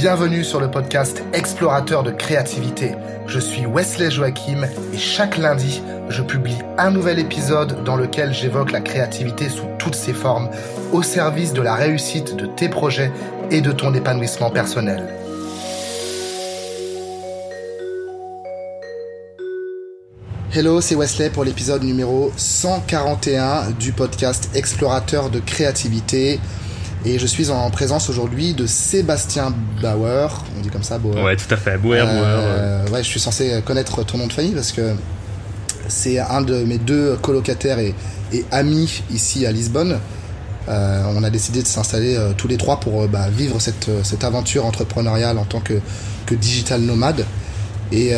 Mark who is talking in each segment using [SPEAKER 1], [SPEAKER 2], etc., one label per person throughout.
[SPEAKER 1] Bienvenue sur le podcast Explorateur de créativité. Je suis Wesley Joachim et chaque lundi, je publie un nouvel épisode dans lequel j'évoque la créativité sous toutes ses formes au service de la réussite de tes projets et de ton épanouissement personnel. Hello, c'est Wesley pour l'épisode numéro 141 du podcast Explorateur de créativité. Et je suis en présence aujourd'hui de Sébastien Bauer. On dit comme ça, Bauer.
[SPEAKER 2] Ouais, tout à fait. Bauer,
[SPEAKER 1] euh, Ouais, je suis censé connaître ton nom de famille parce que c'est un de mes deux colocataires et, amis ici à Lisbonne. Euh, on a décidé de s'installer euh, tous les trois pour bah, vivre cette, cette, aventure entrepreneuriale en tant que, que digital nomade. Et,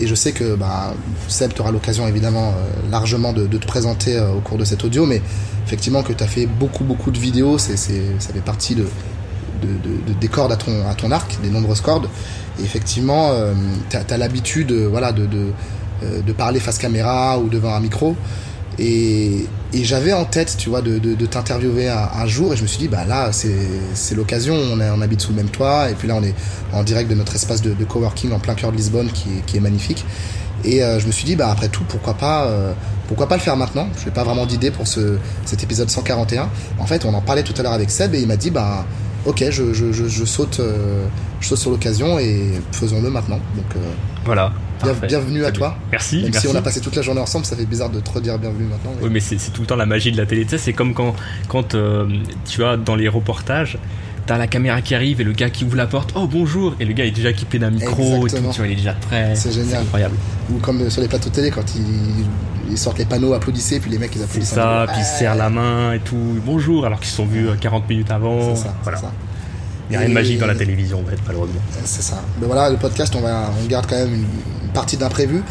[SPEAKER 1] et, je sais que bah, Seb, tu auras l'occasion évidemment largement de, te présenter au cours de cet audio, mais effectivement que tu as fait beaucoup beaucoup de vidéos, c'est, ça fait partie de, de, des cordes à ton, arc, des nombreuses cordes. Et effectivement, euh, tu as, l'habitude voilà, euh, de, parler face caméra ou devant un micro. Et, et j'avais en tête, tu vois, de, de, t'interviewer un, jour et je me suis dit, bah là, c'est l'occasion, on, on, habite sous le même toit et puis là, on est en direct de notre espace de, coworking en plein cœur de Lisbonne qui est, qui est magnifique. Et euh, je me suis dit, bah après tout, pourquoi pas pourquoi pas le faire maintenant? Je n'ai pas vraiment d'idée pour ce, cet épisode 141. En fait, on en parlait tout à l'heure avec Seb et il m'a dit bah ok, je, je, je, saute, euh, je saute sur l'occasion et faisons-le maintenant. Donc
[SPEAKER 2] voilà.
[SPEAKER 1] bienvenue à toi.
[SPEAKER 2] Merci.
[SPEAKER 1] Même
[SPEAKER 2] si
[SPEAKER 1] on a passé toute la journée ensemble, ça fait bizarre de te redire bienvenue maintenant.
[SPEAKER 2] Oui, mais c'est tout le temps la magie de la télé. Tu sais, c'est comme quand, quand euh, tu vois dans les reportages t'as la caméra qui arrive et le gars qui ouvre la porte, oh bonjour, et le gars est déjà équipé d'un micro et tout, tu vois, il est déjà prêt.
[SPEAKER 1] C'est génial.
[SPEAKER 2] incroyable.
[SPEAKER 1] Ou comme sur les plateaux télé quand ils, sortent les panneaux applaudissez, puis les mecs ils applaudissent.
[SPEAKER 2] C'est ça, puis ils serrent la main et tout, bonjour, alors qu'ils se sont vus 40 euh, minutes avant.
[SPEAKER 1] C'est ça, voilà. Ça.
[SPEAKER 2] Il n'y a rien de magique dans la télévision, en fait, malheureusement.
[SPEAKER 1] C'est ça. Mais voilà, le podcast, on, va, on garde quand même une, partie d'imprévu.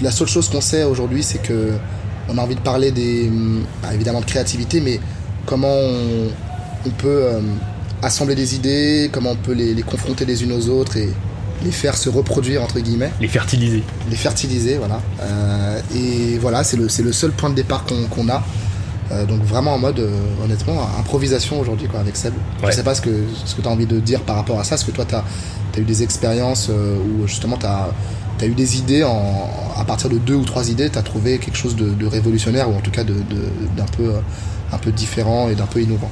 [SPEAKER 1] La seule chose qu'on sait aujourd'hui, c'est que on a envie de parler des, bah, évidemment de créativité, mais comment on, peut euh, assembler des idées, comment on peut les, confronter les unes aux autres et les faire se reproduire entre guillemets.
[SPEAKER 2] Les fertiliser.
[SPEAKER 1] Les fertiliser, voilà. Euh, et voilà, c'est le, le seul point de départ qu'on a. Euh, donc vraiment en mode, euh, honnêtement, improvisation aujourd'hui quoi avec Seb. Je sais pas ce que, ce que tu as envie de dire par rapport à ça. Est-ce que toi tu as, as, eu des expériences où justement tu as, as, eu des idées, en, à partir de deux ou trois idées, tu as trouvé quelque chose de, de, révolutionnaire ou en tout cas d'un de, peu, un peu différent et d'un peu innovant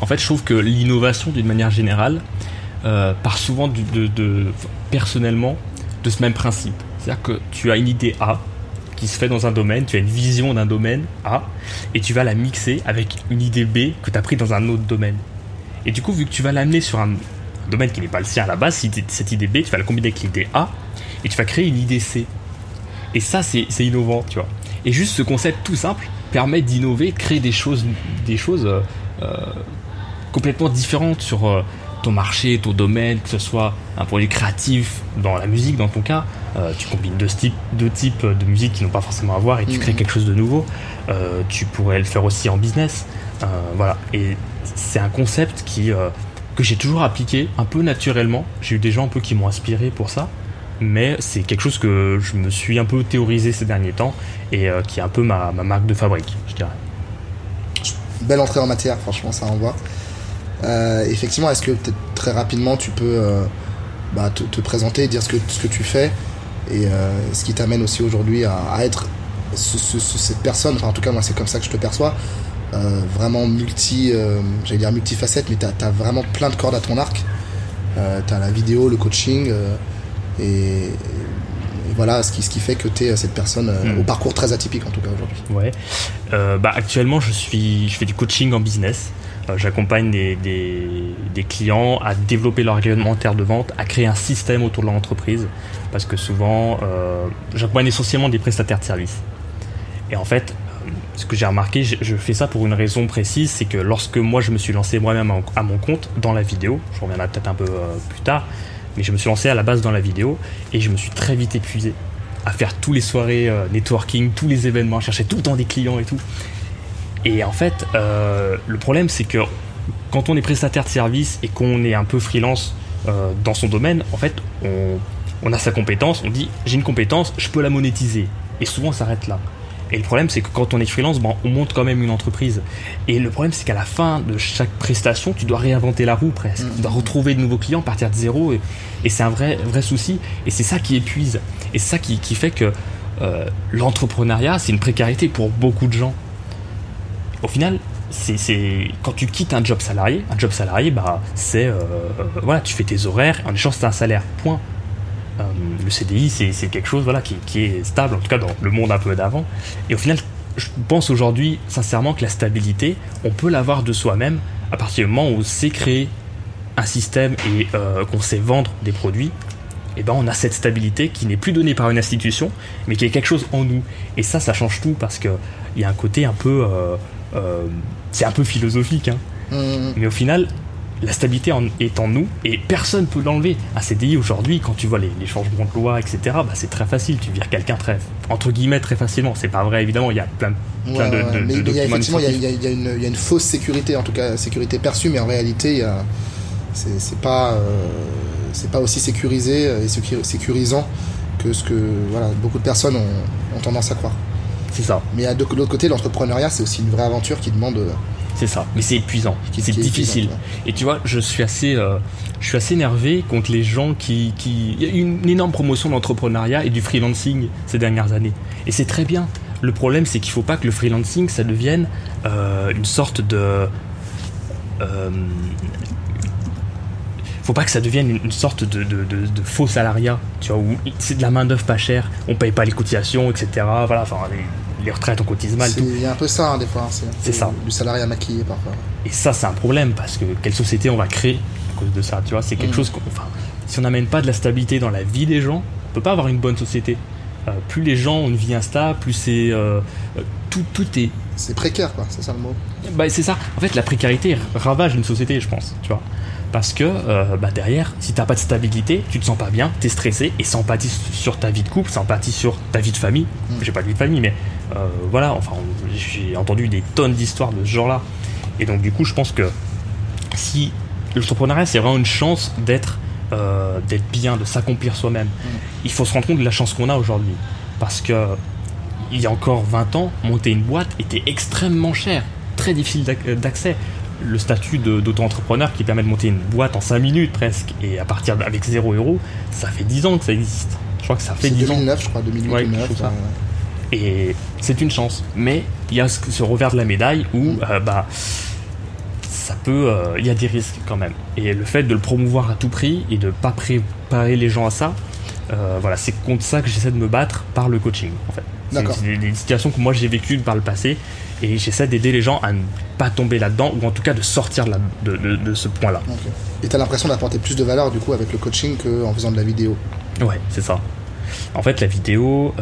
[SPEAKER 2] en fait, je trouve que l'innovation, d'une manière générale, euh, part souvent de, personnellement de ce même principe. C'est-à-dire que tu as une idée A qui se fait dans un domaine, tu as une vision d'un domaine A, et tu vas la mixer avec une idée B que tu as pris dans un autre domaine. Et du coup, vu que tu vas l'amener sur un domaine qui n'est pas le sien à la base, cette idée B, tu vas la combiner avec l'idée A, et tu vas créer une idée C. Et ça, c'est innovant, tu vois. Et juste ce concept tout simple permet d'innover, de créer des choses, des choses euh, euh, complètement différente sur euh, ton marché, ton domaine, que ce soit un produit créatif dans la musique, dans ton cas, euh, tu combines deux types, deux types de musique qui n'ont pas forcément à voir et tu crées mhm. quelque chose de nouveau. Euh, tu pourrais le faire aussi en business. voilà. Et c'est un concept qui, que j'ai toujours appliqué un peu naturellement. J'ai eu des gens un peu qui m'ont inspiré pour ça. Mais c'est quelque chose que je me suis un peu théorisé ces derniers temps et qui est un peu ma, ma marque de fabrique, je dirais.
[SPEAKER 1] Belle entrée en matière, franchement, ça envoie. Euh, effectivement, est-ce que très rapidement tu peux euh, bah, te, présenter, dire ce que, ce que tu fais et euh, ce qui t'amène aussi aujourd'hui à, être cette personne, enfin en tout cas moi c'est comme ça que je te perçois, vraiment multi, j'allais dire multifacette, mais tu as, vraiment plein de cordes à ton arc. tu as la vidéo, le coaching et, voilà ce qui, ce qui fait que tu es cette personne hmm. au parcours très atypique en tout cas aujourd'hui.
[SPEAKER 2] Ouais. bah, actuellement, je, suis, je fais du coaching en business. Euh, j'accompagne des, clients à développer leur réglementaire de vente, à créer un système autour de leur entreprise, parce que souvent, euh, j'accompagne essentiellement des prestataires de services. Et en fait, euh, ce que j'ai remarqué, je, fais ça pour une raison précise, c'est que lorsque moi je me suis lancé moi-même à mon compte dans la vidéo, je reviendrai peut-être un peu plus tard, mais je me suis lancé à la base dans la vidéo et je me suis très vite épuisé à faire tous les soirées networking, tous les événements, chercher tout le temps des clients et tout. Et en fait, euh, le problème, c'est que quand on est prestataire de service et qu'on est un peu freelance euh, dans son domaine, en fait, on, a sa compétence, on dit j'ai une compétence, je peux la monétiser. Et souvent, ça s'arrête là. Et le problème, c'est que quand on est freelance, bon, on monte quand même une entreprise. Et le problème, c'est qu'à la fin de chaque prestation, tu dois réinventer la roue presque. Tu dois retrouver de nouveaux clients, partir de zéro. Et, et c'est un vrai, vrai souci. Et c'est ça qui épuise. Et c'est ça qui, qui fait que euh, l'entrepreneuriat, c'est une précarité pour beaucoup de gens. Au final, c'est quand tu quittes un job salarié, un job salarié, bah, c'est euh, voilà, tu fais tes horaires, en échange c'est un salaire. Point. Euh, le CDI, c'est quelque chose voilà, qui, est stable, en tout cas dans le monde un peu d'avant. Et au final, je pense aujourd'hui sincèrement que la stabilité, on peut l'avoir de soi-même à partir du moment où on sait créer un système et euh, qu'on sait vendre des produits. Et ben on a cette stabilité qui n'est plus donnée par une institution, mais qui est quelque chose en nous. Et ça, ça change tout parce qu'il y a un côté un peu c'est un peu philosophique, hein. Mmh. mais au final, la stabilité est en nous et personne peut l'enlever. Un CDI aujourd'hui, quand tu vois les, changements de loi, etc., bah, c'est très facile. Tu vires quelqu'un très, entre guillemets, très facilement. C'est pas vrai, évidemment. Il y a plein, plein de, de,
[SPEAKER 1] mais, a effectivement, il y, a, une, il y, a, une, fausse sécurité, en tout cas sécurité perçue, mais en réalité, c'est pas, euh, c'est pas aussi sécurisé et sécurisant que ce que voilà, beaucoup de personnes ont, ont tendance à croire.
[SPEAKER 2] C'est ça.
[SPEAKER 1] Mais de l'autre côté, l'entrepreneuriat, c'est aussi une vraie aventure qui demande. Euh,
[SPEAKER 2] c'est ça. Mais c'est épuisant. C'est difficile. Et tu vois, je suis assez, euh, je suis assez énervé contre les gens qui, qui. Il y a eu une énorme promotion de l'entrepreneuriat et du freelancing ces dernières années. Et c'est très bien. Le problème, c'est qu'il ne faut pas que le freelancing, ça devienne euh, une sorte de. Euh, faut pas que ça devienne une, sorte de, de, de, faux salariat, tu vois, où c'est de la main d'œuvre pas chère, on paye pas les cotisations, etc. Voilà, enfin, les retraites, on cotise mal.
[SPEAKER 1] Il y a un peu ça, hein, des fois.
[SPEAKER 2] Hein, c'est ça.
[SPEAKER 1] Du salariat maquillé, parfois.
[SPEAKER 2] Et ça, c'est un problème, parce que quelle société on va créer à cause de ça, tu vois? C'est quelque mm. chose Enfin, si on n'amène pas de la stabilité dans la vie des gens, on peut pas avoir une bonne société. Euh, plus les gens ont une vie instable, plus c'est. Euh, euh, tout, tout est.
[SPEAKER 1] C'est précaire, quoi, c'est ça le mot.
[SPEAKER 2] Bah, c'est ça. En fait, la précarité ravage une société, je pense, tu vois parce que bah derrière, si t'as pas de stabilité, tu te sens pas bien, t'es stressé, et ça empathie sur ta vie de couple, ça empathie sur ta vie de famille. Mm. J'ai pas de vie de famille, mais euh, voilà, enfin, j'ai entendu des tonnes d'histoires de ce genre-là. Et donc, du coup, je pense que si l'entrepreneuriat, c'est vraiment une chance d'être euh, d'être bien, de s'accomplir soi-même. Mm. Il faut se rendre compte de la chance qu'on a aujourd'hui. Parce que il y a encore 20 ans, monter une boîte était extrêmement cher, très difficile d'accès. Le statut d'auto-entrepreneur qui permet de monter une boîte en 5 minutes presque, et à partir avec 0 euros, ça fait 10 ans que ça existe. Je crois que ça fait 10
[SPEAKER 1] 2009, je crois, 2008 2009.
[SPEAKER 2] Et c'est une chance. Mais il y a ce, revers de la médaille où euh, bah, ça peut, euh, il y a des risques quand même. Et le fait de le promouvoir à tout prix et de ne pas préparer les gens à ça, euh, voilà, c'est contre ça que j'essaie de me battre par le coaching en fait. C'est des, situations que moi j'ai vécues par le passé et j'essaie d'aider les gens à ne pas tomber là-dedans ou en tout cas de sortir de, de, ce point-là.
[SPEAKER 1] Et tu as l'impression d'apporter plus de valeur du coup avec le coaching qu'en faisant de la vidéo?
[SPEAKER 2] Ouais, c'est ça. En fait, la vidéo,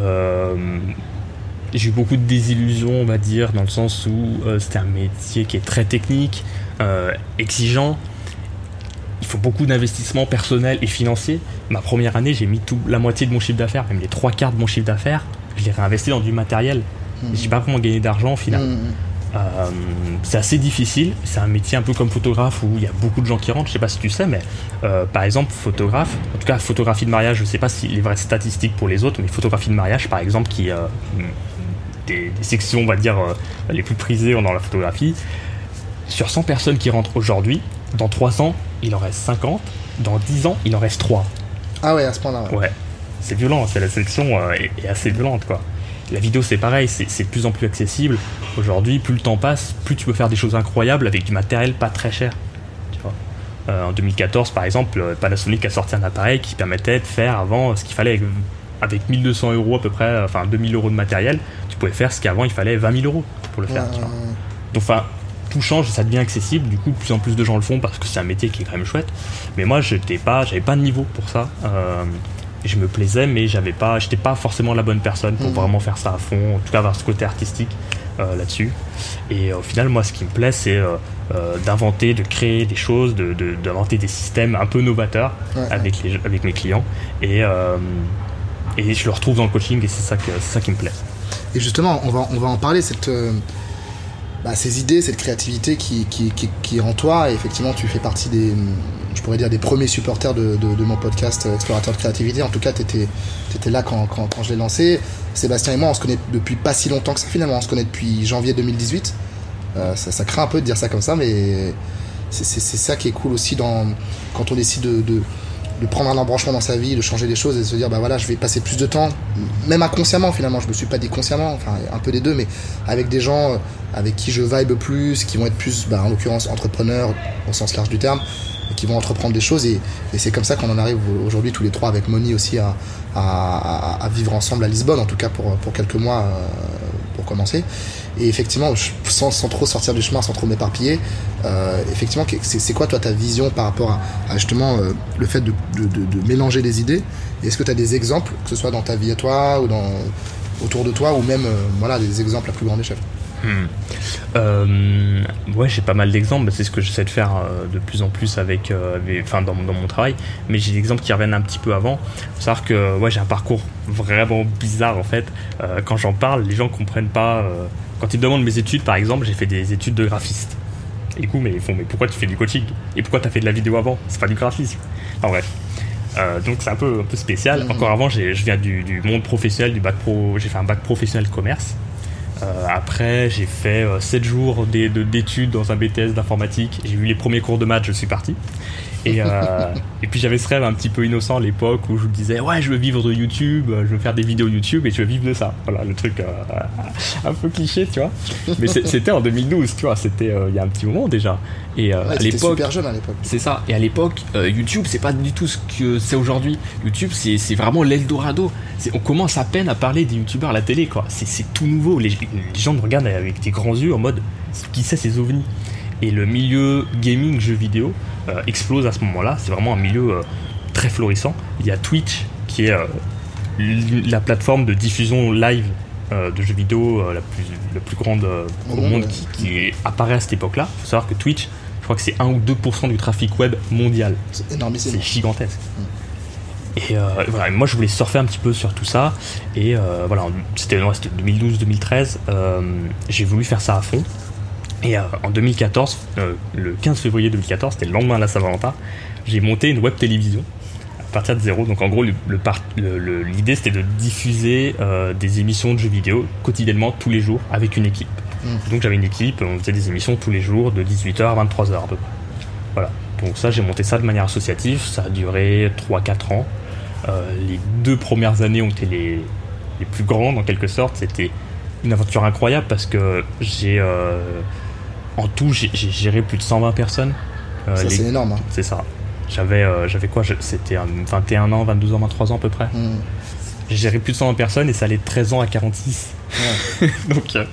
[SPEAKER 2] j'ai eu beaucoup de désillusions, on va dire, dans le sens où euh, c'était un métier qui est très technique, euh, exigeant. Il faut beaucoup d'investissement personnel et financier. Ma première année, j'ai mis tout, la moitié de mon chiffre d'affaires, même les trois quarts de mon chiffre d'affaires, je l'ai réinvesti dans du matériel. Mmh. J'ai pas vraiment gagné d'argent au final. Mmh, mmh. Euh, c'est assez difficile. C'est un métier un peu comme photographe où il y a beaucoup de gens qui rentrent. Je sais pas si tu sais, mais par exemple, photographe, en tout cas, photographie de mariage, je sais pas si les vraies statistiques pour les autres, mais photographie de mariage, par exemple, qui des, sections, on va dire, euh, les plus prisées dans la photographie. Sur 100 personnes qui rentrent aujourd'hui, dans 300, il en reste 50. Dans 10 ans, il en reste 3.
[SPEAKER 1] Ah ouais, à ce point-là.
[SPEAKER 2] Ouais. C'est violent, c'est la sélection euh, est, assez violente, quoi. La vidéo, c'est pareil, c'est de plus en plus accessible. Aujourd'hui, plus le temps passe, plus tu peux faire des choses incroyables avec du matériel pas très cher. Tu vois. Euh, en 2014, par exemple, Panasonic a sorti un appareil qui permettait de faire avant ce qu'il fallait avec, avec 1200 euros à peu près, enfin 2000 euros de matériel pouvez faire ce qu'avant il fallait 20 000 euros pour le faire. Donc, enfin, tout change, ça devient accessible. Du coup, de plus en plus de gens le font parce que c'est un métier qui est quand même chouette. Mais moi, j'étais pas, j'avais pas de niveau pour ça. Euh, je me plaisais, mais j'avais pas, j'étais pas forcément la bonne personne pour mmh. vraiment faire ça à fond. En tout cas, avoir ce côté artistique euh, là-dessus. Et euh, au final, moi, ce qui me plaît, c'est d'inventer, de créer des choses, d'inventer de, des systèmes un peu novateurs avec, les, avec mes clients. Et, et je le retrouve dans le coaching et c'est ça, que, ça qui me plaît.
[SPEAKER 1] Et justement, on va, on va en parler, cette, euh, bah, ces idées, cette créativité qui, qui, qui, est en toi. Et effectivement, tu fais partie des, je pourrais dire, des premiers supporters de, de, mon podcast euh, Explorateur de créativité. En tout cas, tu étais, étais, là quand, quand, quand je l'ai lancé. Sébastien et moi, on se connaît depuis pas si longtemps que ça finalement. On se connaît depuis janvier 2018. Euh, ça, ça, craint un peu de dire ça comme ça, mais c'est ça qui est cool aussi dans, quand on décide de, de, de, prendre un embranchement dans sa vie, de changer les choses et de se dire bah voilà, je vais passer plus de temps, même inconsciemment finalement. Je me suis pas dit consciemment, enfin un peu des deux, mais avec des gens avec qui je vibe plus, qui vont être plus, bah, en l'occurrence, entrepreneurs au sens large du terme, qui vont entreprendre des choses. Et, et c'est comme ça qu'on en arrive aujourd'hui tous les trois avec Moni aussi à, à, à, vivre ensemble à Lisbonne, en tout cas pour, pour quelques mois euh, pour commencer. Et effectivement, sans, sans trop sortir du chemin, sans trop m'éparpiller, euh, effectivement, c'est quoi toi ta vision par rapport à, justement euh, le fait de, mélanger des idées? Est-ce que tu as des exemples, que ce soit dans ta vie à toi ou dans, autour de toi, ou même euh, voilà, des exemples à plus grande échelle?
[SPEAKER 2] Hmm. Ouais, j'ai pas mal d'exemples. C'est ce que j'essaie de faire de plus en plus avec, dans, dans, mon travail. Mais j'ai des exemples qui reviennent un petit peu avant. Faut savoir que ouais, j'ai un parcours vraiment bizarre en fait. Quand j'en parle, les gens comprennent pas. Quand ils me demandent mes études, par exemple, j'ai fait des études de graphiste. Et du coup, mais ils font, mais pourquoi tu fais du coaching? Et pourquoi tu as fait de la vidéo avant? C'est pas du graphisme. En bref. Euh, donc c'est un peu, un peu spécial. Encore avant, je viens du, du, monde professionnel, du bac pro. J'ai fait un bac professionnel commerce. Euh, après, j'ai fait euh, 7 jours d'études dans un BTS d'informatique. J'ai vu les premiers cours de maths, je suis parti. Et, euh, et puis j'avais ce rêve un petit peu innocent à l'époque où je me disais ouais je veux vivre de YouTube, je veux faire des vidéos YouTube et je veux vivre de ça. Voilà le truc euh, un peu cliché tu vois. Mais c'était en 2012 tu vois, c'était euh, il y a un petit moment déjà. Et
[SPEAKER 1] ouais,
[SPEAKER 2] à l'époque
[SPEAKER 1] super jeune à l'époque.
[SPEAKER 2] C'est ça. Et à l'époque YouTube c'est pas du tout ce que c'est aujourd'hui. YouTube c'est vraiment l'Eldorado. On commence à peine à parler des YouTubeurs à la télé quoi. C'est tout nouveau. Les, les gens me regardent avec des grands yeux en mode qui c'est ces ovnis? Et le milieu gaming jeux vidéo euh, explose à ce moment-là. C'est vraiment un milieu euh, très florissant. Il y a Twitch qui est euh, la plateforme de diffusion live de jeux vidéo la, plus, la plus grande au monde qui, qui, apparaît à cette époque-là. Il faut savoir que Twitch, je crois que c'est 1 ou 2% du trafic web mondial.
[SPEAKER 1] C'est énorme,
[SPEAKER 2] c'est gigantesque. Mmh. Et euh, voilà, moi je voulais surfer un petit peu sur tout ça. Et euh, voilà, c'était 2012-2013. Euh, j'ai voulu faire ça à fond. Et en 2014, euh, le 15 février 2014, c'était le lendemain de la Saint-Valentin, j'ai monté une web télévision à partir de zéro. Donc en gros, l'idée le, le, le, c'était de diffuser des émissions de jeux vidéo quotidiennement, tous les jours, avec une équipe. Mmh. Donc j'avais une équipe, on faisait des émissions tous les jours de 18h à 23h à peu près. Voilà. Donc ça, j'ai monté ça de manière associative. Ça a duré 3-4 ans. Les deux premières années ont été les, les plus grandes en quelque sorte. C'était une aventure incroyable parce que j'ai en tout, j'ai géré plus de 120 personnes.
[SPEAKER 1] Euh, ça, les... c'est énorme. Hein.
[SPEAKER 2] C'est ça. J'avais euh, j'avais quoi? C'était 21 ans, 22 ans, 23 ans à peu près. Mmh. J'ai géré plus de 120 personnes et ça allait de 13 ans à 46. Ouais. Donc, euh,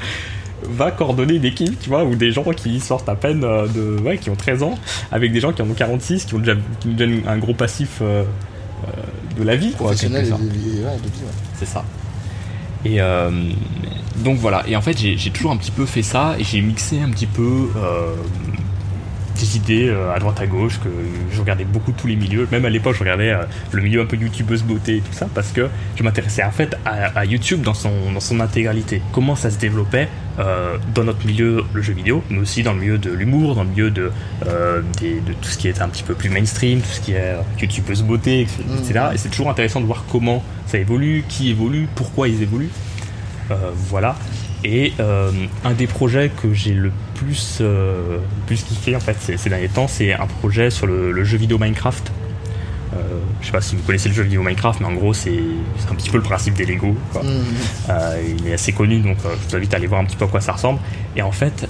[SPEAKER 2] va coordonner une équipe, tu vois, ou des gens qui sortent à peine de. Ouais, qui ont 13 ans, avec des gens qui en ont 46, qui ont déjà, qui donnent un gros passif de la vie, quoi. Ouais. C'est ça. Et euh, donc voilà, et en fait j'ai toujours un petit peu fait ça et j'ai mixé un petit peu euh, des idées euh, à droite à gauche, que je regardais beaucoup tous les milieux, même à l'époque je regardais euh, le milieu un peu youtubeuse beauté et tout ça, parce que je m'intéressais en fait à, à, YouTube dans son, dans son intégralité, comment ça se développait euh, dans notre milieu, le jeu vidéo, mais aussi dans le milieu de l'humour, dans le milieu de, des, de tout ce qui est un petit peu plus mainstream, tout ce qui est youtubeuse beauté, etc. Mmh. Et c'est toujours intéressant de voir comment ça évolue, qui évolue, pourquoi ils évoluent. voilà. Et euh, un des projets que j'ai le plus, euh, plus kiffé en fait ces, ces derniers temps, c'est un projet sur le, le, jeu vidéo Minecraft. Euh, je sais pas si vous connaissez le jeu vidéo Minecraft, mais en gros c'est un petit peu le principe des Lego. Quoi. Mmh. il est assez connu, donc je vous invite à aller voir un petit peu à quoi ça ressemble. Et en fait,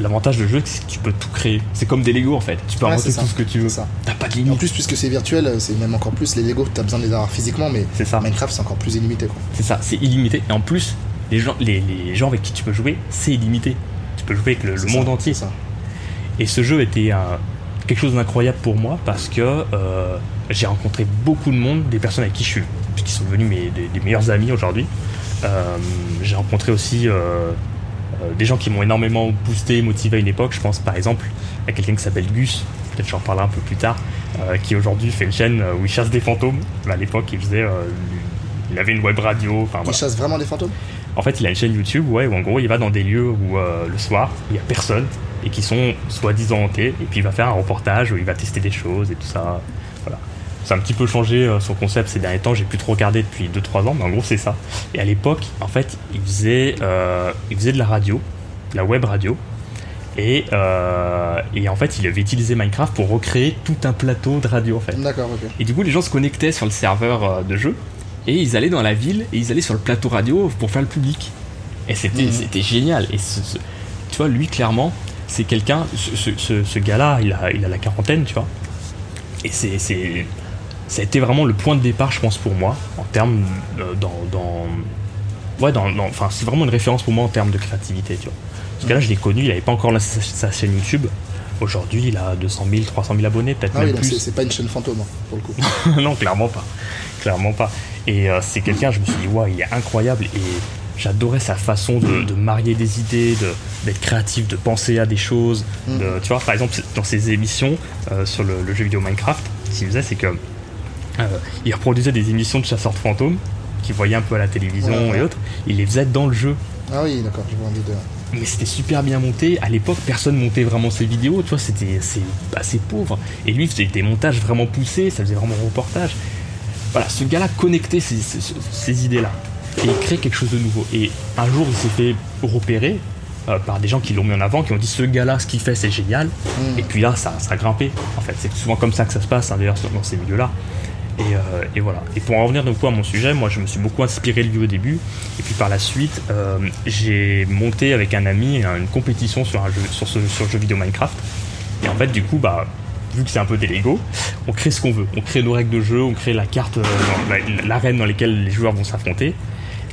[SPEAKER 2] l'avantage du jeu, c'est que tu peux tout créer. C'est comme des Lego en fait. Tu peux ouais, inventer tout ce que tu veux. T'as pas de limite.
[SPEAKER 1] En plus, puisque c'est virtuel, c'est même encore plus. Les Lego, t'as besoin de les avoir physiquement, mais
[SPEAKER 2] ça.
[SPEAKER 1] Minecraft c'est encore plus illimité.
[SPEAKER 2] C'est ça, c'est illimité. Et en plus, les gens, les, les, gens avec qui tu peux jouer, c'est illimité. Tu peux jouer avec le, le monde entier.
[SPEAKER 1] Ça.
[SPEAKER 2] Et ce jeu était un, quelque chose d'incroyable pour moi parce que euh, j'ai rencontré beaucoup de monde, des personnes avec qui je suis, qui sont devenus mes des, des meilleurs amis aujourd'hui. Euh, j'ai rencontré aussi euh, des gens qui m'ont énormément boosté, motivé à une époque. Je pense par exemple à quelqu'un qui s'appelle Gus, peut-être j'en parlerai un peu plus tard, qui aujourd'hui fait une chaîne où il chasse des fantômes. À l'époque, il faisait, il avait une web radio. Enfin,
[SPEAKER 1] il chasse vraiment des fantômes?
[SPEAKER 2] En fait, il a une chaîne YouTube ouais, où en gros, il va dans des lieux où euh, le soir, il n'y a personne et qui sont soi-disant hantés. Et puis il va faire un reportage où il va tester des choses et tout ça. Voilà. ça a un petit peu changé son concept ces derniers temps. J'ai plus trop regardé depuis 2-3 ans, mais en gros, c'est ça. Et à l'époque, en fait, il faisait, il faisait de la radio, de la web radio. Et, et, en fait, il avait utilisé Minecraft pour recréer tout un plateau de radio en fait.
[SPEAKER 1] D'accord, ok.
[SPEAKER 2] Et du coup, les gens se connectaient sur le serveur de jeu et ils allaient dans la ville et ils allaient sur le plateau radio pour faire le public. Et c'était c'était génial. Et tu vois, lui, clairement, c'est quelqu'un, ce, gars-là, il a, il a la quarantaine, tu vois. Et c'est, ça a été vraiment le point de départ, je pense, pour moi, en termes euh, dans, dans, ouais, dans, enfin, c'est vraiment une référence pour moi en termes de créativité, tu vois. Ce gars-là, je l'ai connu, il n'avait pas encore sa, sa, chaîne YouTube. Aujourd'hui, il a 200 000, 300 000 abonnés, peut-être ah même oui, plus.
[SPEAKER 1] C'est pas une chaîne fantôme, hein, pour le coup.
[SPEAKER 2] non, clairement pas. Clairement pas. Et euh, c'est quelqu'un, je me suis dit, ouais, il est incroyable. Et j'adorais sa façon de, marier des idées, d'être créatif, de penser à des choses. Mm. tu vois, par exemple, dans ses émissions euh, sur le, jeu vidéo Minecraft, ce qu'il faisait, c'est que euh, il reproduisait des émissions de chasseurs de fantômes qu'il voyait un peu à la télévision et autres. Il les faisait dans le jeu.
[SPEAKER 1] Ah oui, d'accord, je vois envie de.
[SPEAKER 2] Mais c'était super bien monté. À l'époque, personne montait vraiment ses vidéos. Tu vois, c'était assez pauvre. Et lui, il faisait des montages vraiment poussés. Ça faisait vraiment reportage. Voilà, ce gars-là connectait ces idées-là et créer quelque chose de nouveau. Et un jour, il s'est fait repérer euh, par des gens qui l'ont mis en avant, qui ont dit ce gars-là, ce qu'il fait, c'est génial. Mm. Et puis là, ça, ça a grimpé. En fait, c'est souvent comme ça que ça se passe, hein, d'ailleurs, dans ces milieux-là. Et, euh, et, voilà. Et pour en revenir donc à mon sujet, moi je me suis beaucoup inspiré de lui au début. Et puis par la suite, euh, j'ai monté avec un ami une compétition sur, un jeu, sur, ce, sur le jeu vidéo Minecraft. Et en fait, du coup, bah, vu que c'est un peu des on crée ce qu'on veut. On crée nos règles de jeu, on crée la carte, l'arène dans laquelle les joueurs vont s'affronter.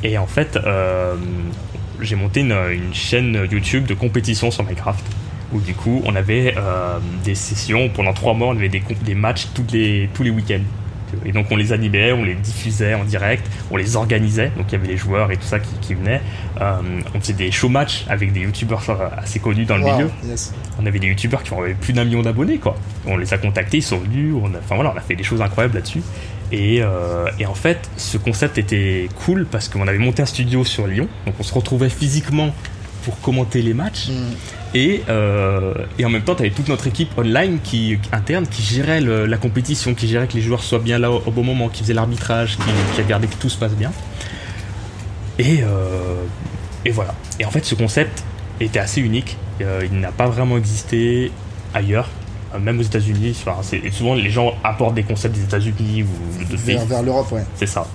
[SPEAKER 2] Et en fait, euh, j'ai monté une, chaîne YouTube de compétition sur Minecraft. Où du coup, on avait euh, des sessions pendant trois mois, on avait des, matchs tous les week-ends. Et donc on les animait, on les diffusait en direct, on les organisait. Donc il y avait les joueurs et tout ça qui, venaient. Euh, on faisait des show matchs avec des youtubeurs assez connus dans le milieu. On avait des youtubeurs qui avaient plus d'un million d'abonnés quoi. On les a contactés, ils sont venus. On a, enfin voilà, on a fait des choses incroyables là-dessus. Euh, et, en fait, ce concept était cool parce qu'on avait monté un studio sur Lyon, donc on se retrouvait physiquement pour commenter les matchs. Mm. Et, euh, et, en même temps, tu avais toute notre équipe online qui, interne qui gérait la compétition, qui gérait que les joueurs soient bien là au, bon moment, qui faisait l'arbitrage, qui, qui regardait que tout se passe bien. Et, euh, et voilà. Et en fait, ce concept était assez unique. il n'a pas vraiment existé ailleurs. Euh, même aux États-Unis. souvent, les gens apportent des concepts des États-Unis ou de
[SPEAKER 1] vers, vers l'Europe, ouais.
[SPEAKER 2] C'est ça.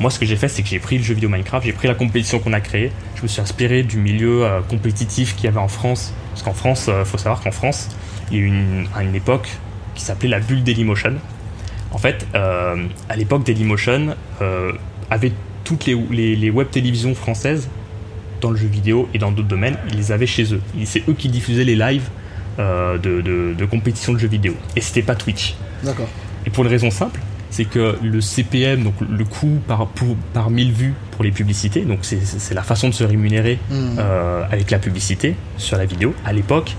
[SPEAKER 2] Moi, ce que j'ai fait, c'est que j'ai pris le jeu vidéo Minecraft, j'ai pris la compétition qu'on a créée, je me suis inspiré du milieu euh, compétitif qu'il y avait en France. Parce qu'en France, il euh, faut savoir qu'en France, il y a eu une, une époque qui s'appelait la bulle Dailymotion. En fait, à l'époque, Dailymotion avait toutes les, les, les web télévisions françaises dans le jeu vidéo et dans d'autres domaines, ils les avaient chez eux. C'est eux qui diffusaient les lives euh, de, compétition de jeux vidéo. Et c'était pas Twitch.
[SPEAKER 1] D'accord.
[SPEAKER 2] Et pour une raison simple, c'est que le CPM, donc le coût par, par 1000 vues pour les publicités, donc c'est la façon de se rémunérer mmh. euh, avec la publicité sur la vidéo. À l'époque,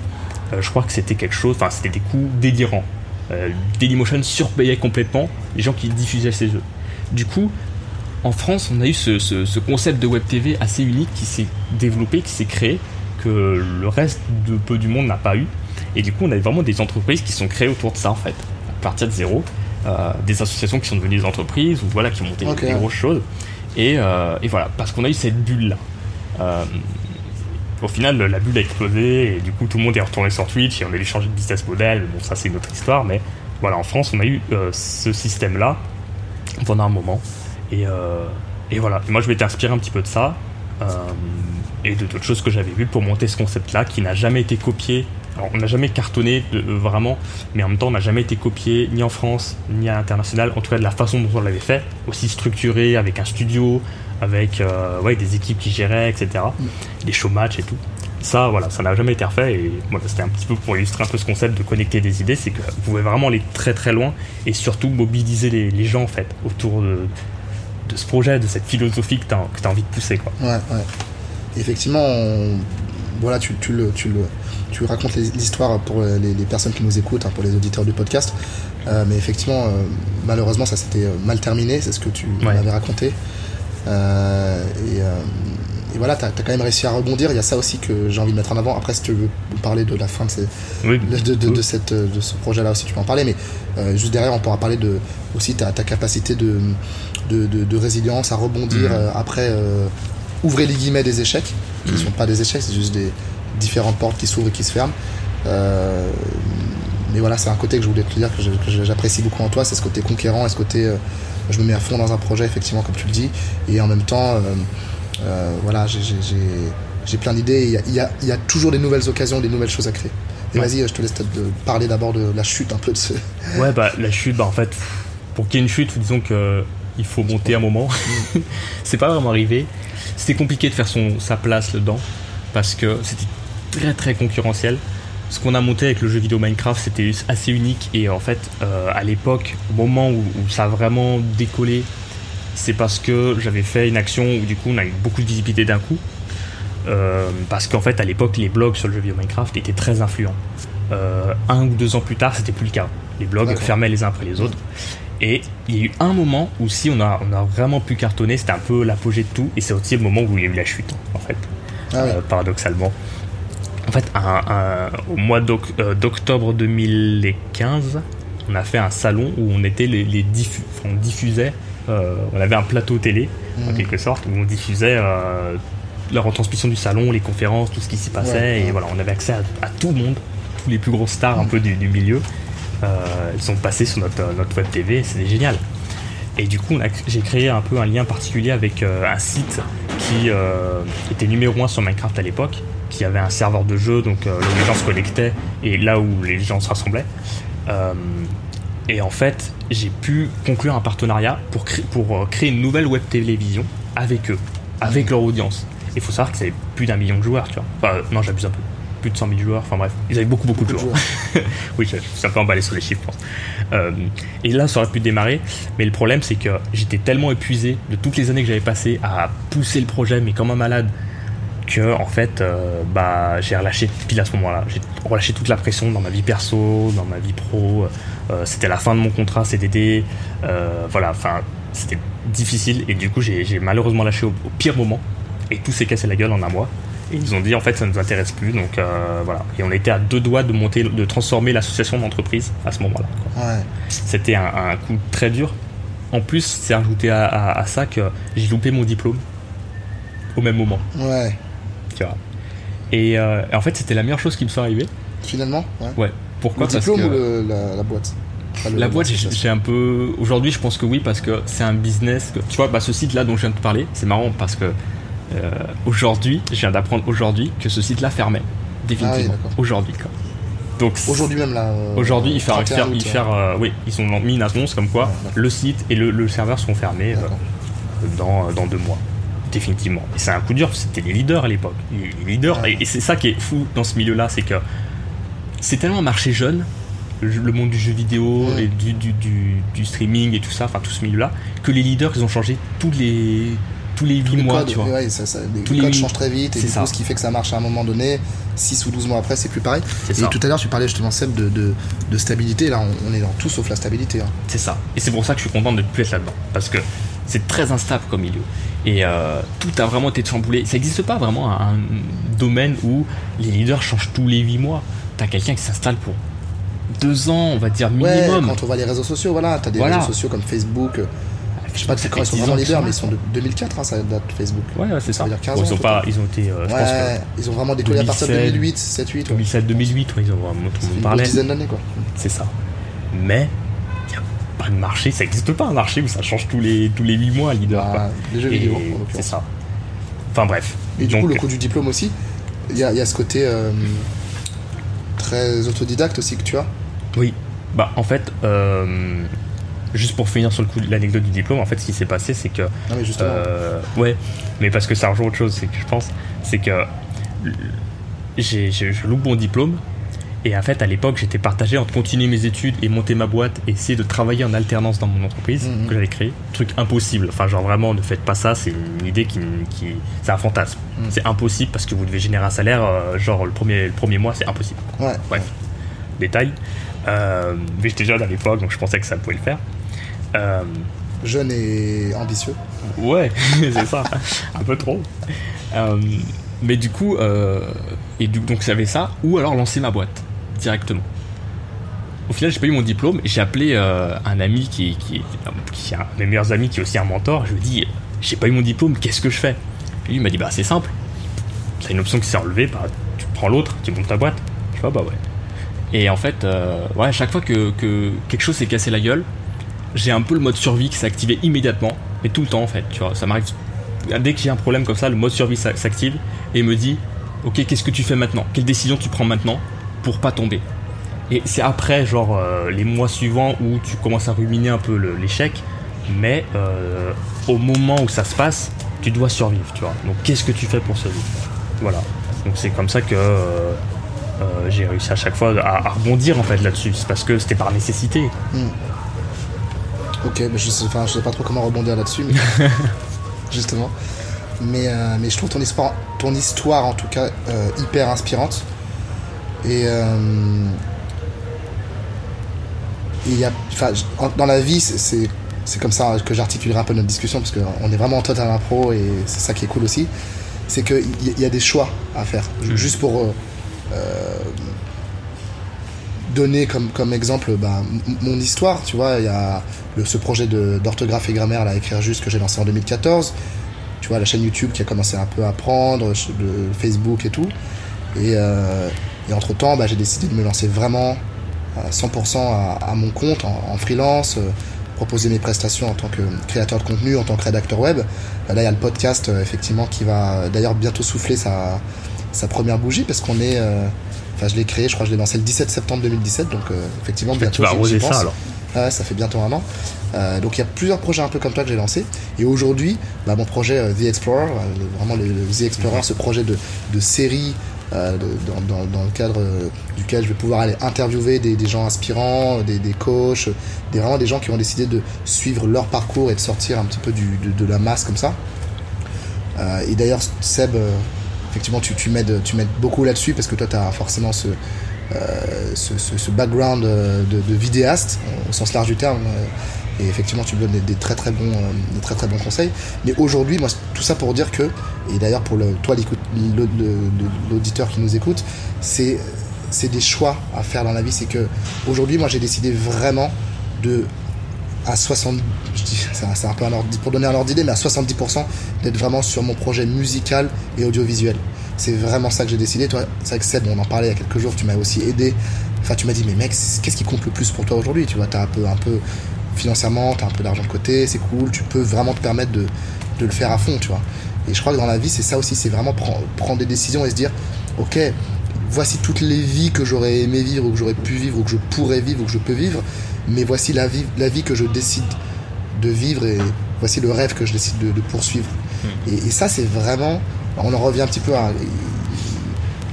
[SPEAKER 2] euh, je crois que c'était quelque chose, enfin c'était des coûts délirants. Dailymotion surpayait complètement les gens qui diffusaient ces jeux. Du coup, en France, on a eu ce, ce concept de web TV assez unique qui s'est développé, qui s'est créé, que le reste de peu du monde n'a pas eu. Et du coup, on avait vraiment des entreprises qui sont créées autour de ça, en fait, à partir de zéro. Euh, des associations qui sont devenues des entreprises, ou voilà, qui ont monté des grosses choses. Et, euh, et, voilà, parce qu'on a eu cette bulle-là. Euh, au final, la bulle a explosé, et du coup, tout le monde est retourné sur Twitch, et on a dû changer de business model. Bon, ça, c'est une autre histoire, mais voilà, en France, on a eu ce système-là pendant un moment. Et, et voilà, moi, je m'étais inspiré un petit peu de ça et de d'autres choses que j'avais vues pour monter ce concept-là qui n'a jamais été copié on n'a jamais cartonné de, euh, vraiment, mais en même temps, on n'a jamais été copié ni en France ni à l'international, en tout cas de la façon dont on l'avait fait, aussi structuré avec un studio, avec euh, ouais, des équipes qui géraient, etc., mm. des show matchs et tout. Ça, voilà, ça n'a jamais été refait et voilà, c'était un petit peu pour illustrer un peu ce concept de connecter des idées, c'est que vous pouvez vraiment aller très très loin et surtout mobiliser les, gens en fait autour de, de, ce projet, de cette philosophie que tu as, as, envie de pousser. Quoi.
[SPEAKER 1] Ouais, ouais. Effectivement, voilà, tu, tu, le, tu le tu racontes l'histoire pour les, personnes qui nous écoutent, hein, pour les auditeurs du podcast. Euh, mais effectivement, euh, malheureusement, ça s'était euh, mal terminé, c'est ce que tu m'avais raconté. et et voilà, tu as, quand même réussi à rebondir. Il y a ça aussi que j'ai envie de mettre en avant. Après, si tu veux parler de la fin de, ces,
[SPEAKER 2] Oui,
[SPEAKER 1] de, de- de cette, de ce projet-là aussi, tu peux en parler. Mais juste derrière, on pourra parler de aussi ta, ta capacité de, résilience à rebondir euh, après, ouvrez les guillemets, des échecs. Qui ne
[SPEAKER 2] Mhm.
[SPEAKER 1] sont pas des échecs, c'est juste des différentes portes qui s'ouvrent et qui se ferment. Euh, mais voilà, c'est un côté que je voulais te dire que j'apprécie beaucoup en toi, c'est ce côté conquérant et ce côté euh, je me mets à fond dans un projet, effectivement, comme tu le dis, et en même temps, euh, euh, voilà, j'ai- j'ai j'ai- j'ai plein d'idées, il y a, y a- il y a toujours des nouvelles occasions, des nouvelles choses à créer. Et
[SPEAKER 2] Ouais.
[SPEAKER 1] vas-y, je te laisse peut-être parler d'abord de la chute un peu de ce.
[SPEAKER 2] Ouais, bah la chute, bah en fait, pour qu'il y ait une chute, disons que il faut monter un moment. c'est pas vraiment arrivé. C'était compliqué de faire son, sa place dedans parce que c'était très très concurrentiel. Ce qu'on a monté avec le jeu vidéo Minecraft, c'était assez unique et en fait, euh, à l'époque, au moment où, où ça a vraiment décollé, c'est parce que j'avais fait une action où du coup on a eu beaucoup de visibilité d'un coup. Euh, parce qu'en fait, à l'époque, les blogs sur le jeu vidéo Minecraft étaient très influents. Euh, un ou deux ans plus tard, c'était plus le cas. Les blogs fermaient les uns après les autres. Et il y a eu un moment où si on a, on a vraiment pu cartonner, c'était un peu l'apogée de tout, et c'est aussi le moment où il y a eu la chute, en fait,
[SPEAKER 1] Ah ouais.
[SPEAKER 2] euh, paradoxalement. En fait, un- un- au mois euh, d'octobre 2015, on a fait un salon où on était les, les diffu- enfin, on diffusait, euh, on avait un plateau télé, en
[SPEAKER 1] Mhm.
[SPEAKER 2] quelque sorte, où on diffusait euh, la retransmission du salon, les conférences, tout ce qui s'y passait,
[SPEAKER 1] Ouais,
[SPEAKER 2] et voilà, on avait accès à, à tout le monde, tous les plus grosses stars un peu du, du milieu. Euh, ils sont passés sur notre, notre web TV, c'était génial. Et du coup, j'ai créé un peu un lien particulier avec euh, un site qui euh, était numéro 1 sur Minecraft à l'époque, qui avait un serveur de jeu, donc euh, les gens se connectaient et là où les gens se rassemblaient. Euh, et en fait, j'ai pu conclure un partenariat pour, pour euh, créer une nouvelle web télévision avec eux, avec leur audience. Il faut savoir que c'est plus d'un million de joueurs, tu vois. Enfin, euh, non, j'abuse un peu. Plus de 100 000 joueurs, enfin bref. Ils avaient beaucoup, beaucoup, de
[SPEAKER 1] Beaucoup de
[SPEAKER 2] joueurs. oui, je suis un peu emballé sur les chiffres, je pense. Euh, et là, ça aurait pu démarrer. Mais le problème, c'est que j'étais tellement épuisé de toutes les années que j'avais passées à pousser le projet, mais comme un malade, que en fait, euh, bah, j'ai relâché pile à ce moment-là. J'ai relâché toute la pression dans ma vie perso, dans ma vie pro. Euh, c'était la fin de mon contrat CDD. Voilà, enfin, c'était difficile. Et du coup, j'ai j'ai malheureusement lâché au, au pire moment. Et tout s'est cassé la gueule en un mois. Et ils ont dit, en fait, ça ne nous intéresse plus. Donc euh, voilà. Et on était à deux doigts de monter, de transformer l'association d'entreprise à ce moment-là.
[SPEAKER 1] Ouais.
[SPEAKER 2] C'était un, un coup très dur. En plus, c'est rajouté à, à- à ça que j'ai loupé mon diplôme au même moment.
[SPEAKER 1] Ouais.
[SPEAKER 2] Tu vois. Et, euh, en fait, c'était la meilleure chose qui me soit arrivée.
[SPEAKER 1] Finalement, ouais.
[SPEAKER 2] Ouais. Pourquoi?
[SPEAKER 1] Le
[SPEAKER 2] Parce
[SPEAKER 1] diplôme
[SPEAKER 2] que
[SPEAKER 1] ou le- la, la boîte?
[SPEAKER 2] La boîte, j'ai un peu. Aujourd'hui, je pense que oui, parce que c'est un business. Que... Tu vois, bah, ce site-là dont je viens de te parler, c'est marrant parce que euh, aujourd'hui, je viens d'apprendre aujourd'hui que ce site-là fermait. Définitivement.
[SPEAKER 1] Ah
[SPEAKER 2] aujourd'hui, quoi. Donc,
[SPEAKER 1] Aujourd'hui même là. euh,
[SPEAKER 2] Aujourd'hui, il faut
[SPEAKER 1] 31
[SPEAKER 2] faire,
[SPEAKER 1] août,
[SPEAKER 2] il faire, euh, oui, ils ont mis une annonce comme quoi
[SPEAKER 1] Ouais,
[SPEAKER 2] le site et le, le serveur seront fermés euh, dans, dans deux mois, définitivement. Et c'est un coup dur, c'était les leaders à l'époque. Les leaders,
[SPEAKER 1] Ouais.
[SPEAKER 2] et, et c'est ça qui est fou dans ce milieu-là, c'est que c'est tellement un marché jeune, le, le monde du jeu vidéo
[SPEAKER 1] Ouais.
[SPEAKER 2] et du, du, du, du streaming et tout ça, enfin tout ce milieu-là, que les leaders, ils ont changé tous les tous les
[SPEAKER 1] Tous
[SPEAKER 2] 8
[SPEAKER 1] les
[SPEAKER 2] mois,
[SPEAKER 1] codes,
[SPEAKER 2] tu vois.
[SPEAKER 1] ouais, ça, ça- les
[SPEAKER 2] Tous les
[SPEAKER 1] codes changent très vite et
[SPEAKER 2] c'est
[SPEAKER 1] du
[SPEAKER 2] ça.
[SPEAKER 1] coup, ce qui fait que ça marche à un moment donné, 6 ou 12 mois après, c'est plus pareil.
[SPEAKER 2] C'est
[SPEAKER 1] Et
[SPEAKER 2] ça.
[SPEAKER 1] tout à l'heure, tu parlais justement, Seb, de, de, de stabilité. Là, on, on est dans tout sauf la stabilité. hein.
[SPEAKER 2] C'est ça. Et c'est pour ça que je suis content de ne plus être là-dedans. Parce que c'est très instable comme milieu. Et euh, tout a vraiment été chamboulé. Ça n'existe pas vraiment un, domaine où les leaders changent tous les 8 mois. T'as quelqu'un qui s'installe pour deux ans, on va dire
[SPEAKER 1] Ouais,
[SPEAKER 2] minimum.
[SPEAKER 1] quand on voit les réseaux sociaux, voilà, t'as des
[SPEAKER 2] Voilà.
[SPEAKER 1] réseaux sociaux comme Facebook. Je sais pas
[SPEAKER 2] Ça
[SPEAKER 1] ils sont
[SPEAKER 2] 10
[SPEAKER 1] vraiment
[SPEAKER 2] sont
[SPEAKER 1] mais ils sont de 2004, hein, ça date Facebook.
[SPEAKER 2] Ouais, ouais, c'est ça.
[SPEAKER 1] veut dire 15
[SPEAKER 2] Bon, ils, ont pas, ils ont été, euh, je pense
[SPEAKER 1] Ouais, ils ont vraiment décollé à partir de
[SPEAKER 2] 2007,
[SPEAKER 1] 2008, 7, 8.
[SPEAKER 2] que 2007, 2008, ouais, ils ont vraiment tout le
[SPEAKER 1] Une
[SPEAKER 2] monde parlait.
[SPEAKER 1] dizaine d'années, quoi.
[SPEAKER 2] C'est ça. Mais il n'y a pas de marché, ça n'existe pas un marché où ça change tous les, tous les 8 mois, leader. Quoi.
[SPEAKER 1] les jeux
[SPEAKER 2] Et
[SPEAKER 1] vidéo,
[SPEAKER 2] C'est ça. Enfin bref.
[SPEAKER 1] Et du
[SPEAKER 2] Donc,
[SPEAKER 1] coup, le coup du diplôme aussi, il y a, il y a ce côté euh, très autodidacte aussi que tu as.
[SPEAKER 2] Oui, bah en fait, euh, juste pour finir sur le coup de l'anecdote du diplôme, en fait, ce qui s'est passé, c'est que,
[SPEAKER 1] Non, mais justement.
[SPEAKER 2] euh, ouais, mais parce que ça rejoint autre chose, c'est que je pense, c'est que j'ai, j'ai- je loupe mon diplôme. Et en fait, à l'époque, j'étais partagé entre continuer mes études et monter ma boîte et essayer de travailler en alternance dans mon entreprise
[SPEAKER 1] Mhm.
[SPEAKER 2] que j'avais créée. Truc impossible. Enfin, genre vraiment, ne faites pas ça. C'est une idée qui, qui c'est un fantasme.
[SPEAKER 1] Mhm.
[SPEAKER 2] C'est impossible parce que vous devez générer un salaire. euh, genre le premier, le premier mois, c'est impossible
[SPEAKER 1] ouais.
[SPEAKER 2] bref, détail. Euh, mais j'étais jeune à l'époque, donc je pensais que ça pouvait le faire. Euh,
[SPEAKER 1] jeune et ambitieux.
[SPEAKER 2] Ouais, c'est ça, un peu trop. Euh, mais du coup, euh, et du, donc j'avais ça, ou alors lancer ma boîte directement. Au final, j'ai pas eu mon diplôme, j'ai appelé euh, un ami qui, est un de mes meilleurs amis, qui est aussi un mentor. Je lui ai dit, j'ai pas eu mon diplôme, qu'est-ce que je fais? Et lui il m'a dit, bah c'est simple, c'est une option qui s'est enlevée, bah, tu prends l'autre, tu montes ta boîte. Je vois, bah ouais. Et en fait, ouais, à chaque fois que quelque chose s'est cassé la gueule, j'ai un peu le mode survie qui s'est immédiatement, mais tout le temps en fait, tu vois, ça m'arrive. Dès que j'ai un problème comme ça, le mode survie s'a- s'active et me dit, ok, qu'est-ce que tu fais maintenant? Quelle décision tu prends maintenant pour pas tomber? Et c'est après, genre, euh, les mois suivants où tu commences à ruminer un peu l'échec, mais euh, au moment où ça se passe, tu dois survivre, tu vois. Donc qu'est-ce que tu fais pour survivre? Voilà. Donc c'est comme ça que euh, j'ai réussi à chaque fois à, à rebondir en fait là-dessus. C'est parce que c'était par nécessité.
[SPEAKER 1] Ok, mais je sais, je sais pas trop comment rebondir là-dessus, mais justement. Mais, euh, mais je trouve ton histoire, ton histoire en tout cas euh, hyper inspirante. Et euh, il en- dans la vie, c'est- comme ça que j'articulerai un peu notre discussion parce qu'on est vraiment en total impro et c'est ça qui est cool aussi. C'est qu'il y, a des choix à faire. Juste pour euh, euh, donner comme, comme exemple bah, mon histoire, tu vois, il y a le- ce projet d'orthographe et grammaire là, écrire juste que j'ai lancé en 2014. Tu vois, la chaîne YouTube qui a commencé un peu à prendre, le Facebook et tout. Et, euh, et entre temps, bah, j'ai décidé de me lancer vraiment à 100% à, à mon compte, en, freelance, euh, proposer mes prestations en tant que créateur de contenu, en tant que rédacteur web. Euh, Là, il y a le podcast, euh, effectivement, qui va d'ailleurs bientôt souffler sa, sa première bougie parce qu'on est. Enfin, je l'ai créé, je crois que je l'ai lancé le 17 septembre 2017, donc euh, effectivement, bientôt.
[SPEAKER 2] tu vas arroser ça alors.
[SPEAKER 1] Ouais, ça fait bientôt un an. Euh, donc il y a plusieurs projets un peu comme toi que j'ai lancé. Et aujourd'hui, bah, mon projet euh, The Explorer, vraiment le, le The Explorer, ce projet de, de série euh, de- dans, le cadre euh, duquel je vais pouvoir aller interviewer des, des gens inspirants, des, des coachs, des, vraiment des gens qui ont décidé de suivre leur parcours et de sortir un petit peu du, de, de la masse comme ça. Euh, et d'ailleurs, Seb, effectivement, tu, tu m'aides beaucoup là-dessus parce que toi, tu as forcément ce, euh, ce, ce- background euh, de, vidéaste au sens large du terme. euh, et effectivement, tu me donnes des, très très bons, des très très bons conseils. Mais aujourd'hui, moi, tout ça pour dire que, et d'ailleurs pour toi, l'auditeur qui nous écoute, c'est c'est des choix à faire dans la vie. C'est que aujourd'hui, moi, j'ai décidé vraiment de à 60, je dis, c'est un, peu un ordre, pour donner un ordre d'idée, mais à 70% d'être vraiment sur mon projet musical et audiovisuel. C'est vraiment ça que j'ai décidé. Toi, c'est vrai que Seb, on en parlait il y a quelques jours, tu m'as aussi aidé. Enfin, tu m'as dit, mais mec, qu'est-ce qui compte le plus pour toi aujourd'hui Tu vois, t'as un peu, un peu financièrement, t'as un peu d'argent de côté, c'est cool, tu peux vraiment te permettre de, de le faire à fond, tu vois. Et je crois que dans la vie, c'est ça aussi, c'est vraiment prendre, prendre des décisions et se dire, ok, voici toutes les vies que j'aurais aimé vivre, ou que j'aurais pu vivre, ou que je pourrais vivre, ou que je peux vivre, mais voici la vie, la vie que je décide de vivre et voici le rêve que je décide de, de poursuivre. Et, et ça, c'est vraiment, on en revient un petit peu à,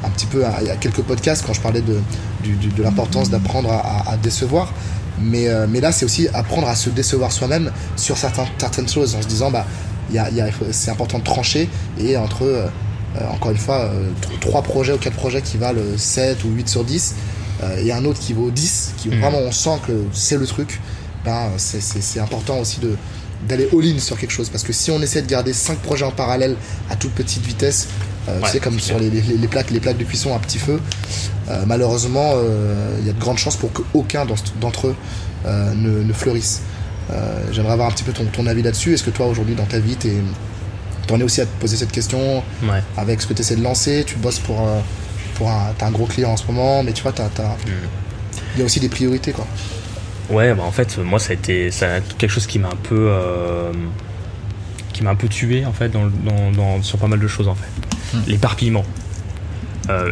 [SPEAKER 1] un petit peu à, à quelques podcasts quand je parlais de, l'importance d'apprendre à, décevoir. Mais, euh, mais là, c'est aussi apprendre à se décevoir soi-même sur certains, certaines choses en se disant, bah, y a- y a- c'est important de trancher et entre, euh, euh, encore une fois, euh, trois projets ou quatre projets qui valent 7 ou 8 sur 10 euh, et un autre qui vaut 10, qui
[SPEAKER 2] Mhm.
[SPEAKER 1] vraiment on sent que c'est le truc, ben, c'est- important aussi de d'aller all-in sur quelque chose. Parce que si on essaie de garder cinq projets en parallèle à toute petite vitesse euh,
[SPEAKER 2] Ouais,
[SPEAKER 1] tu sais comme sur les, les- les plaques les plaques de cuisson à petit feu. Euh, malheureusement euh, il y a de grandes chances pour qu'aucun d'en- d'entre eux euh, ne, ne fleurisse. Euh, j'aimerais avoir un petit peu ton, ton avis là-dessus. Est-ce que toi aujourd'hui dans ta vie t'en es aussi à te poser cette question
[SPEAKER 2] Ouais.
[SPEAKER 1] avec ce que tu essaies de lancer? Tu bosses pour euh, pour un t'as un gros client en ce moment mais tu vois t'as t'as- il y a aussi des priorités quoi
[SPEAKER 2] Ouais, bah en fait, moi, ça a été ça a été quelque chose qui m'a un peu. euh, qui m'a un peu tué, en fait, dans, le- dans, dans- sur pas mal de choses, en fait. L'éparpillement. Euh,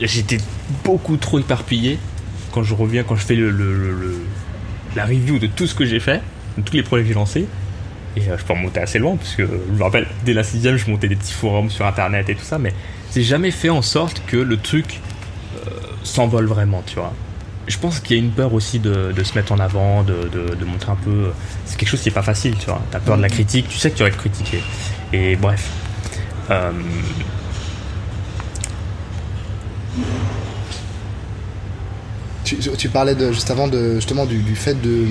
[SPEAKER 2] J'étais beaucoup trop éparpillé quand je reviens, quand je fais le, le- le- le- la review de tout ce que j'ai fait, de tous les projets que j'ai lancés. Et euh, je peux remonter assez loin, parce que je me rappelle, dès la sixième, je montais des petits forums sur internet et tout ça, mais j'ai jamais fait en sorte que le truc euh, s'envole vraiment, tu vois. Je pense qu'il y a une peur aussi de, de se mettre en avant, de, de- de montrer un peu. C'est quelque chose qui est pas facile, tu vois. T'as peur de la critique, tu sais que tu vas être critiqué. Et bref. Euh,
[SPEAKER 1] Tu, tu parlais de, juste avant de, justement du, du fait de,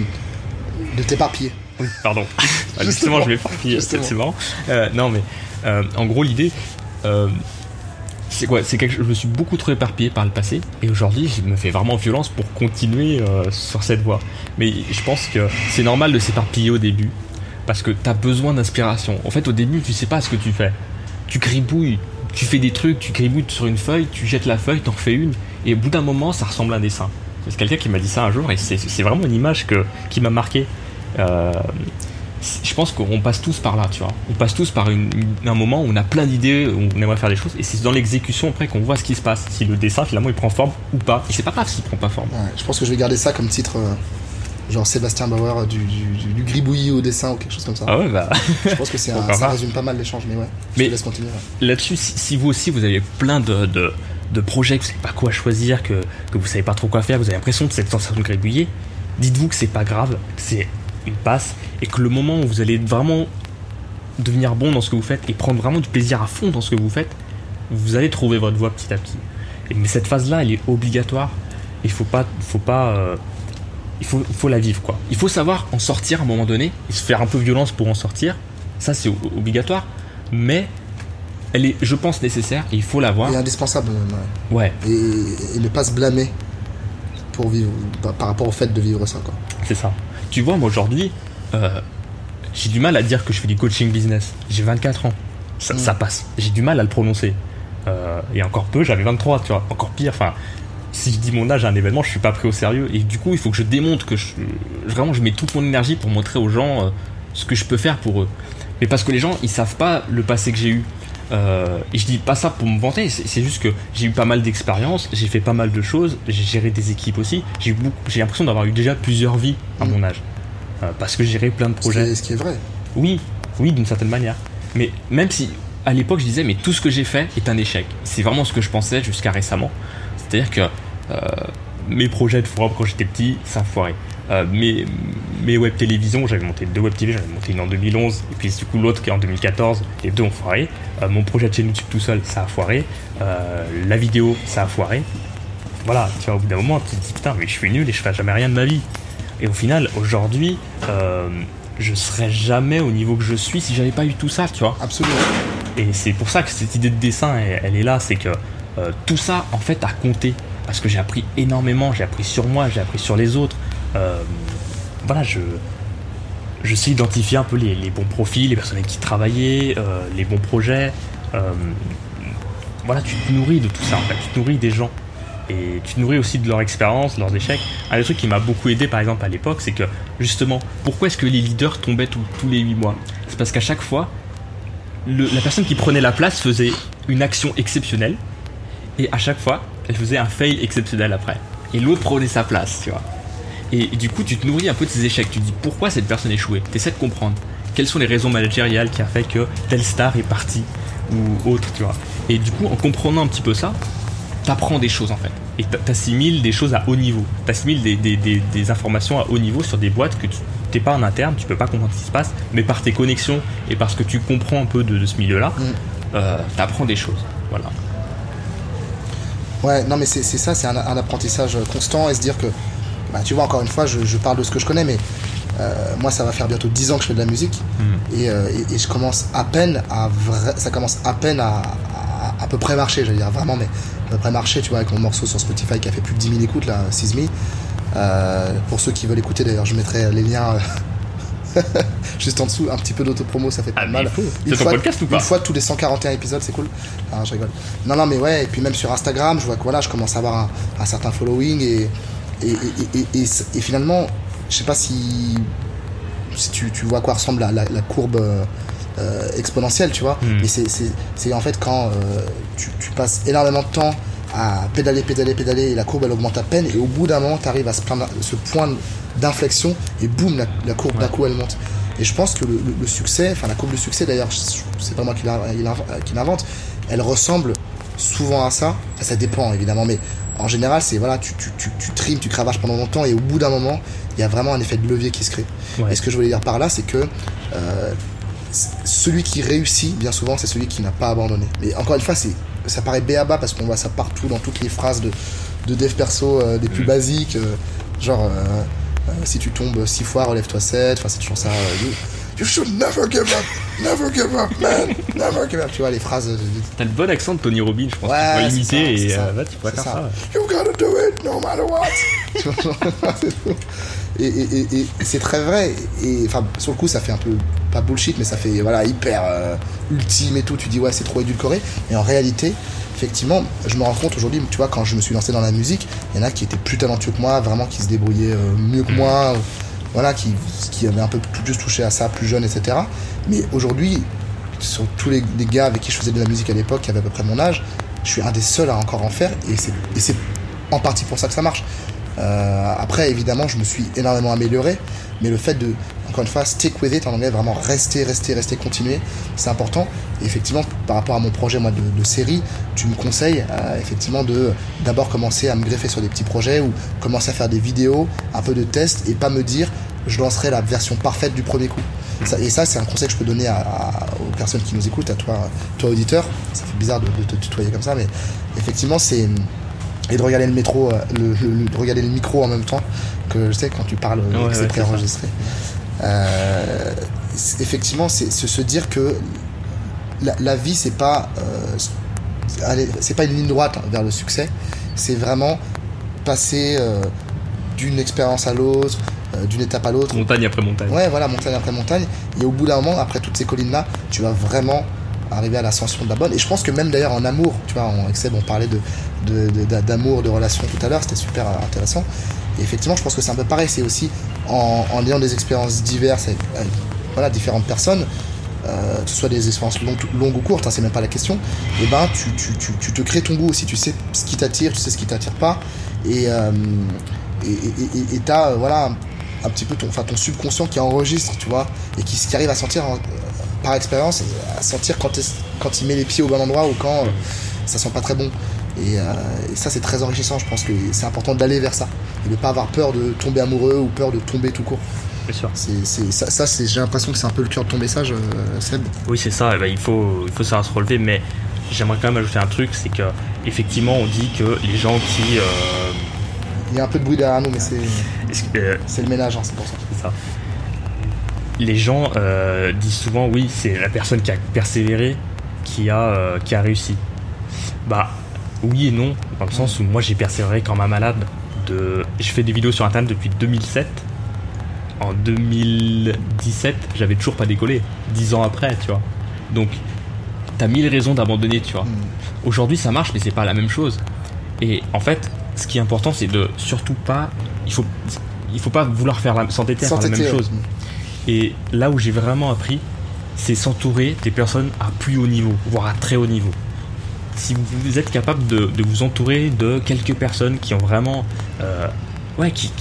[SPEAKER 1] de t'éparpiller.
[SPEAKER 2] Oui, pardon. Ah, justement, je vais pas c'est marrant. Euh, non, mais euh, en gros, l'idée, euh, c'est quoi C'est que je me suis beaucoup trop éparpillé par le passé, et aujourd'hui, je me fais vraiment violence pour continuer sur cette voie. Mais je pense que c'est normal de s'éparpiller au début, parce que tu as besoin d'inspiration. En fait, au début, tu sais pas ce que tu fais. Tu gribouilles, tu fais des trucs, tu gribouilles sur une feuille, tu jettes la feuille, t'en refais une, et au bout d'un moment, ça ressemble à un dessin. C'est quelqu'un qui m'a dit ça un jour, et c'est vraiment une image que, qui m'a marqué. Euh, je pense qu'on passe tous par là, tu vois. On passe tous par un moment où on a plein d'idées, où on aimerait faire des choses, et c'est dans l'exécution après qu'on voit ce qui se passe. Si le dessin finalement il prend forme ou pas. Et c'est pas grave s'il prend pas forme.
[SPEAKER 1] je pense que je vais garder ça comme titre, euh, genre Sébastien Bauer, du, du, gribouillis au dessin ou quelque chose comme ça.
[SPEAKER 2] Ah ouais, bah.
[SPEAKER 1] je pense que c'est ça résume pas mal l'échange, mais ouais. Je mais te laisse continuer.
[SPEAKER 2] Là-dessus, si, vous aussi vous avez plein de, de, projets, que vous savez pas quoi choisir, que, que vous savez pas trop quoi faire, vous avez l'impression de cette sensation de gribouiller, dites-vous que c'est pas grave, c'est une passe et que le moment où vous allez vraiment devenir bon dans ce que vous faites et prendre vraiment du plaisir à fond dans ce que vous faites, vous allez trouver votre voie petit à petit. Et, mais cette phase-là, elle est obligatoire. Il faut pas, faut pas, euh, il faut, faut la vivre quoi. Il faut savoir en sortir à un moment donné et se faire un peu violence pour en sortir. Ça, c'est obligatoire, mais elle est, je pense, nécessaire et il faut l'avoir.
[SPEAKER 1] Et indispensable.
[SPEAKER 2] Ouais.
[SPEAKER 1] Et, ne pas se blâmer pour vivre par rapport au fait de vivre ça quoi.
[SPEAKER 2] C'est ça tu vois, moi aujourd'hui, euh, j'ai du mal à dire que je fais du coaching business. J'ai 24 ans. Ça, mm. passe. J'ai du mal à le prononcer. Euh, et encore peu, j'avais 23, tu vois. Encore pire. Enfin, si je dis mon âge à un événement, je suis pas pris au sérieux. Et du coup, il faut que je démontre que je, vraiment je mets toute mon énergie pour montrer aux gens euh, ce que je peux faire pour eux. Mais parce que les gens, ils savent pas le passé que j'ai eu. Euh, et je dis pas ça pour me vanter, c'est juste que j'ai eu pas mal d'expérience, j'ai fait pas mal de choses, j'ai géré des équipes aussi. J'ai l'impression d'avoir eu déjà plusieurs vies à mon mm. âge. Euh, parce que j'ai géré plein de projets.
[SPEAKER 1] Ce qui est, vrai.
[SPEAKER 2] Oui, oui, d'une certaine manière. Mais même si à l'époque je disais, mais tout ce que j'ai fait est un échec. C'est vraiment ce que je pensais jusqu'à récemment. C'est-à-dire que euh, mes projets de forum quand j'étais petit, ça foiré. Euh, mes, mes web télévisions, j'avais monté deux web TV, j'avais monté une en 2011 et puis du coup l'autre qui est en 2014, les deux ont foiré. Euh, mon projet de chaîne YouTube tout seul, ça a foiré. Euh, la vidéo, ça a foiré. Voilà, tu vois, au bout d'un moment, tu te dis putain, mais je suis nul et je fais jamais rien de ma vie. Et au final, aujourd'hui, je serais jamais au niveau que je suis si j'avais pas eu tout ça, tu vois.
[SPEAKER 1] Absolument.
[SPEAKER 2] Et c'est pour ça que cette idée de dessin, elle, est là, c'est que tout ça, en fait, a compté. Parce que j'ai appris énormément, j'ai appris sur moi, j'ai appris sur les autres. Euh, voilà, je, je sais identifier un peu les, bons profils, les personnes avec qui travailler, euh, les bons projets. Euh, voilà, tu te nourris de tout ça en fait, tu te nourris des gens. Et tu te nourris aussi de leur expérience, de leurs échecs. Un des trucs qui m'a beaucoup aidé par exemple à l'époque, c'est que justement, pourquoi est-ce que les leaders tombaient tous les 8 mois? C'est parce qu'à chaque fois, la personne qui prenait la place faisait une action exceptionnelle, et à chaque fois, elle faisait un fail exceptionnel après. Et l'autre prenait sa place, tu vois. Et, du coup, tu te nourris un peu de ces échecs. Tu te dis pourquoi cette personne a échoué. Tu essaies de comprendre. Quelles sont les raisons managériales qui a fait que telle star est partie ou autre, tu vois? Et du coup, en comprenant un petit peu ça, t'apprends des choses en fait. Et t'assimiles des choses à haut niveau. T'assimiles des, des, des, informations à haut niveau sur des boîtes que tu t'es pas en interne, tu peux pas comprendre ce qui se passe, mais par tes connexions et parce que tu comprends un peu de, ce milieu-là, mm. euh, t'apprends des choses. Voilà.
[SPEAKER 1] Ouais, non mais c'est ça, c'est un, un, apprentissage constant et se dire que bah, tu vois, encore une fois, je, parle de ce que je connais, mais euh, moi, ça va faire bientôt 10 ans que je fais de la musique hmm. euh, et, je commence à peine à ça commence à peine à, à, peu près marcher, je veux dire vraiment, mais à peu près marcher, tu vois, avec mon morceau sur Spotify qui a fait plus de 10 000 écoutes là, 6 000. Euh, pour ceux qui veulent écouter, d'ailleurs, je mettrai les liens. juste en dessous, un petit peu d'autopromo, ça fait pas ah, mal.
[SPEAKER 2] C'est ton podcast ou pas
[SPEAKER 1] Une fois tous les 141 épisodes, c'est cool. Ah, je rigole. Non, non, mais ouais, et puis même sur Instagram, je vois que voilà, je commence à avoir un, un certain following et, et, finalement, je sais pas si, si tu, vois à quoi ressemble la, courbe euh, exponentielle, tu vois. Hmm. Mais c'est en fait quand euh, tu, passes énormément de temps à pédaler, pédaler, pédaler, et la courbe elle augmente à peine, et au bout d'un moment, tu arrives à ce, ce point d'inflexion, et boum, la, courbe d'un coup elle monte. Et je pense que le, succès, enfin la courbe de succès d'ailleurs, c'est pas moi qui l'invente, elle ressemble souvent à ça. ça dépend évidemment, mais en général, c'est voilà, tu, tu, tu, tu trimes, tu cravaches pendant longtemps et au bout d'un moment, il y a vraiment un effet de levier qui se crée. Et ce que je voulais dire par là, c'est que euh, celui qui réussit, bien souvent, c'est celui qui n'a pas abandonné. Mais encore une fois, c'est ça paraît béaba parce qu'on voit ça partout dans toutes les phrases de, de dev perso euh, des plus mm. basiques. Euh, genre, si tu tombes six fois, relève-toi sept. Enfin, c'est toujours ça. You, should never give up, never give up, man, never give up. Tu vois les phrases.
[SPEAKER 2] T'as le bon accent de Tony Robbins, je pense. Ouais, tu pourrais l'imiter et là, tu pourrais faire ça.
[SPEAKER 1] You gotta do it, no matter what. et, et, et, c'est très vrai. Et enfin, sur le coup, ça fait un peu pas bullshit, mais ça fait voilà hyper ultime et tout. Tu dis ouais, c'est trop édulcoré. Et en réalité, effectivement, je me rends compte aujourd'hui, tu vois, quand je me suis lancé dans la musique, il y en a qui étaient plus talentueux que moi, vraiment qui se débrouillaient euh, mieux que moi, voilà, qui, qui avaient un peu tout juste touché à ça plus jeune, etc. Mais aujourd'hui, sur tous les, gars avec qui je faisais de la musique à l'époque, qui avaient à peu près mon âge, je suis un des seuls à encore en faire, et c'est en partie pour ça que ça marche. Euh, après, évidemment, je me suis énormément amélioré, mais le fait de, encore une fois, stick with it en anglais, vraiment rester, rester, rester, continuer, c'est important. Et effectivement, par rapport à mon projet moi de, série, tu me conseilles euh, effectivement de d'abord commencer à me greffer sur des petits projets ou commencer à faire des vidéos, un peu de tests et pas me dire je lancerai la version parfaite du premier coup. et ça, c'est un conseil que je peux donner aux personnes qui nous écoutent, à toi, toi auditeur. Ça fait bizarre de, te tutoyer comme ça, mais effectivement, c'est et de regarder le métro, euh, le, regarder le micro en même temps que je sais quand tu parles, ouais, c'est préenregistré. Euh, effectivement, c'est se dire que la, vie, c'est pas, euh, c'est pas une ligne droite vers le succès. C'est vraiment passer euh, d'une expérience à l'autre, d'une étape à l'autre.
[SPEAKER 2] Montagne après montagne.
[SPEAKER 1] Ouais, voilà, montagne après montagne. Et au bout d'un moment, après toutes ces collines-là, tu vas vraiment arriver à l'ascension de la bonne. Et je pense que même d'ailleurs en amour, tu vois, en Excel, on parlait de, d'amour, de, de relation tout à l'heure, c'était super intéressant. Et effectivement, je pense que c'est un peu pareil. C'est aussi en, ayant des expériences diverses avec, différentes personnes, euh, que ce soit des expériences longues, ou courtes, hein, c'est même pas la question, et eh ben tu, te crées ton goût aussi, tu sais ce qui t'attire, tu sais ce qui t'attire pas, et euh, et t'as euh, voilà un, petit peu ton, subconscient qui enregistre, tu vois, et qui, qui arrive à sentir par expérience, à sentir quand, quand il met les pieds au bon endroit ou quand ça sent pas très bon. Et, et ça c'est très enrichissant, je pense que c'est important d'aller vers ça et de pas avoir peur de tomber amoureux ou peur de tomber tout court.
[SPEAKER 2] Bien sûr.
[SPEAKER 1] C'est, ça, ça c'est, j'ai l'impression que c'est un peu le cœur de ton message, euh, Seb.
[SPEAKER 2] Oui, c'est ça. Eh ben, il, faut, il faut savoir se relever, mais j'aimerais quand même ajouter un truc c'est que effectivement, on dit que les gens qui. Euh,
[SPEAKER 1] il y a un peu de bruit derrière nous, mais c'est,
[SPEAKER 2] euh,
[SPEAKER 1] c'est le ménage, hein, c'est pour ça.
[SPEAKER 2] C'est ça. Les gens disent souvent, oui, c'est la personne qui a persévéré qui a, qui a réussi. Bah, oui et non, dans le sens où moi j'ai persévéré comme un malade de. Je fais des vidéos sur internet depuis 2007. En 2017, j'avais toujours pas décollé. Dix ans après, tu vois. Donc, t'as mille raisons d'abandonner, tu vois. Hmm. Aujourd'hui, ça marche, mais c'est pas la même chose. Et en fait, ce qui est important, c'est de surtout pas. Il faut, il faut pas vouloir faire s'entêter à faire la même chose. Et là où j'ai vraiment appris, c'est s'entourer des personnes à plus haut niveau, voire à très haut niveau si vous êtes capable de, vous entourer de quelques personnes qui ont vraiment, euh, ouais, qui,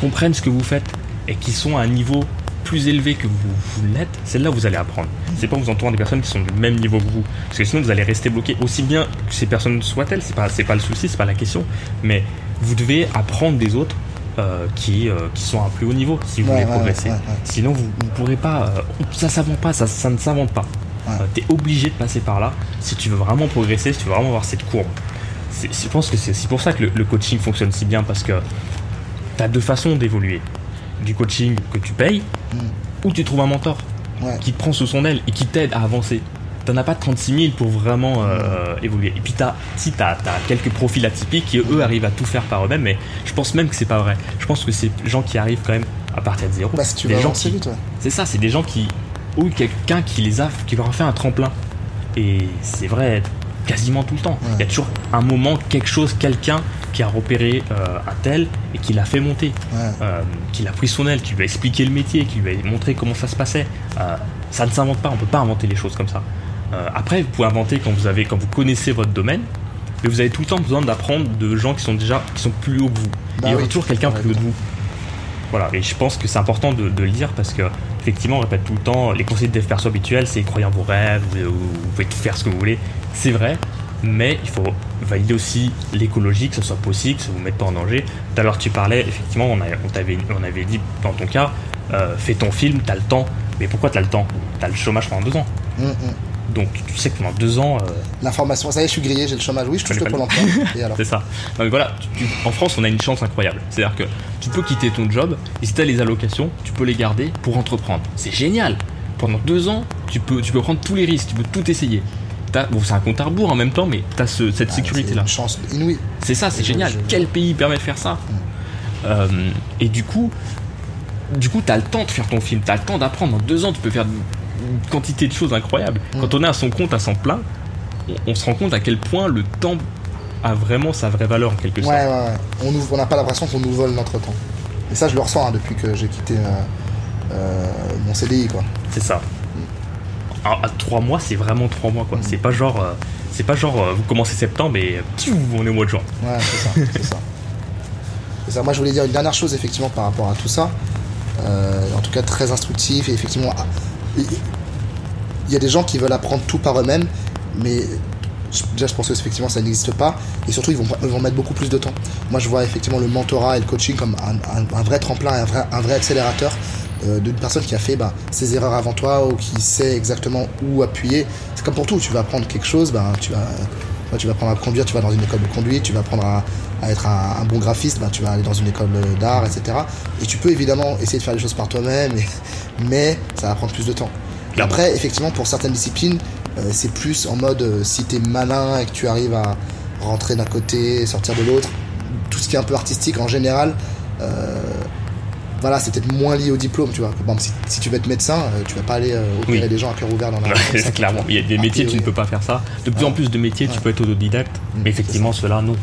[SPEAKER 2] comprennent ce que vous faites et qui sont à un niveau plus élevé que vous, vous l'êtes, c'est là où vous allez apprendre. C'est pas vous entourer des personnes qui sont du même niveau que vous, parce que sinon vous allez rester bloqué. Aussi bien que ces personnes soient-elles, c'est pas, c'est pas le souci, c'est pas la question, mais vous devez apprendre des autres euh, qui, euh, qui sont à un plus haut niveau si vous voulez progresser. Sinon, vous ne pourrez pas. ça s'invente pas, ça, ça ne s'invente pas. Euh, tu es obligé de passer par là si tu veux vraiment progresser, si tu veux vraiment avoir cette courbe. Je pense que c'est pour ça que le, coaching fonctionne si bien parce que tu as deux façons d'évoluer. Du coaching que tu payes mm. ou tu trouves un mentor qui te prend sous son aile et qui t'aide à avancer. T'en as pas 36 000 pour vraiment euh, mm. évoluer. Et puis as, si tu as, quelques profils atypiques qui eux arrivent à tout faire par eux-mêmes, mais je pense même que c'est pas vrai. Je pense que c'est gens qui arrivent quand même à partir de zéro.
[SPEAKER 1] Bah, tu des gens qui,
[SPEAKER 2] C'est ça, c'est des gens qui ou quelqu'un qui les a, qui leur a fait un tremplin. Et c'est vrai quasiment tout le temps. Il y a toujours un moment, quelque chose, quelqu'un qui a repéré euh, un tel et qui l'a fait monter, euh, qui l'a pris son aile, qui lui a expliqué le métier, qui lui a montré comment ça se passait. Euh, ça ne s'invente pas, on peut pas inventer les choses comme ça. après, vous pouvez inventer quand vous avez, quand vous connaissez votre domaine, mais vous avez tout le temps besoin d'apprendre de gens qui sont déjà, qui sont plus haut que vous. Bah il y aura toujours quelqu'un plus haut que vous. Voilà, et je pense que c'est important de, de, le dire parce que effectivement, on répète tout le temps, les conseils de dev perso habituels, c'est croyez en vos rêves, vous, pouvez faire ce que vous voulez. C'est vrai, mais il faut valider aussi l'écologie, que ce soit possible, que ça ne vous mette pas en danger. Tout à l'heure, tu parlais, effectivement, on, avait, dit dans ton cas, euh, fais ton film, tu as le temps. Mais pourquoi tu as le temps? Tu as le chômage pendant deux ans. Mm, mm. Donc tu sais que pendant deux ans. euh,
[SPEAKER 1] L'information, ça y est, je suis grillé, j'ai le chômage. Oui, je touche le pôle emploi.
[SPEAKER 2] C'est ça. Donc voilà, tu- tu- en France, on a une chance incroyable. C'est-à-dire que tu peux quitter ton job et si tu as les allocations, tu peux les garder pour entreprendre. C'est génial. Pendant deux ans, tu peux, tu peux prendre tous les risques, tu peux tout essayer. Bon, c'est un compte à rebours en même temps, mais tu as cette
[SPEAKER 1] Ah,
[SPEAKER 2] sécurité-là.
[SPEAKER 1] C'est une chance inouïe.
[SPEAKER 2] C'est ça, c'est génial.
[SPEAKER 1] je-
[SPEAKER 2] Quel pays permet de faire ça Euh, Et du coup, du coup, t'as le temps de faire ton film, t'as le temps d'apprendre. En deux ans, tu peux faire une quantité de choses incroyables.
[SPEAKER 1] Mm.
[SPEAKER 2] Quand on est à son compte à son plein, on, on se rend compte à quel point le temps a vraiment sa vraie valeur en quelque
[SPEAKER 1] Ouais,
[SPEAKER 2] sorte.
[SPEAKER 1] ouais, ouais. On n'a pas l'impression qu'on nous vole notre temps. Et ça, je le ressens hein, depuis que j'ai quitté euh, euh, mon CDI, quoi.
[SPEAKER 2] C'est ça. À, à trois mois, c'est vraiment trois mois,
[SPEAKER 1] Mm.
[SPEAKER 2] quoi. C'est pas genre, euh, c'est pas genre, vous commencez septembre et on est au mois de juin.
[SPEAKER 1] Ouais, c'est ça, c'est ça. C'est ça. Moi, je voulais dire une dernière chose, effectivement, par rapport à tout ça. En tout cas, très instructif. Et effectivement, il y a des gens qui veulent apprendre tout par eux-mêmes, mais déjà, je pense que effectivement, ça n'existe pas. Et surtout, ils vont, ils vont mettre beaucoup plus de temps. Moi, je vois effectivement le mentorat et le coaching comme un, vrai tremplin, un vrai, un vrai accélérateur euh, d'une personne qui a fait bah, ses erreurs avant toi ou qui sait exactement où appuyer. C'est comme pour tout, tu vas apprendre quelque chose, ben, tu vas toi, tu vas apprendre à conduire, tu vas dans une école de conduite, tu vas apprendre à, à être un, un bon graphiste, ben, tu vas aller dans une école d'art, etc. Et tu peux évidemment essayer de faire les choses par toi-même, mais, ça va prendre plus de temps. Et après, effectivement, pour certaines disciplines, euh, c'est plus en mode euh, si t'es malin et que tu arrives à rentrer d'un côté, sortir de l'autre, tout ce qui est un peu artistique en général, euh, voilà, c'est peut-être moins lié au diplôme, tu vois. Par exemple, si, si tu veux être médecin, euh, tu vas pas aller opérer
[SPEAKER 2] Oui.
[SPEAKER 1] des gens à cœur ouvert dans la
[SPEAKER 2] Ouais,
[SPEAKER 1] ça,
[SPEAKER 2] clairement. Il y a des métiers, tu ne peux pas faire ça. De plus en plus de métiers, tu peux être autodidacte.
[SPEAKER 1] Mm,
[SPEAKER 2] mais effectivement, ceux-là, non.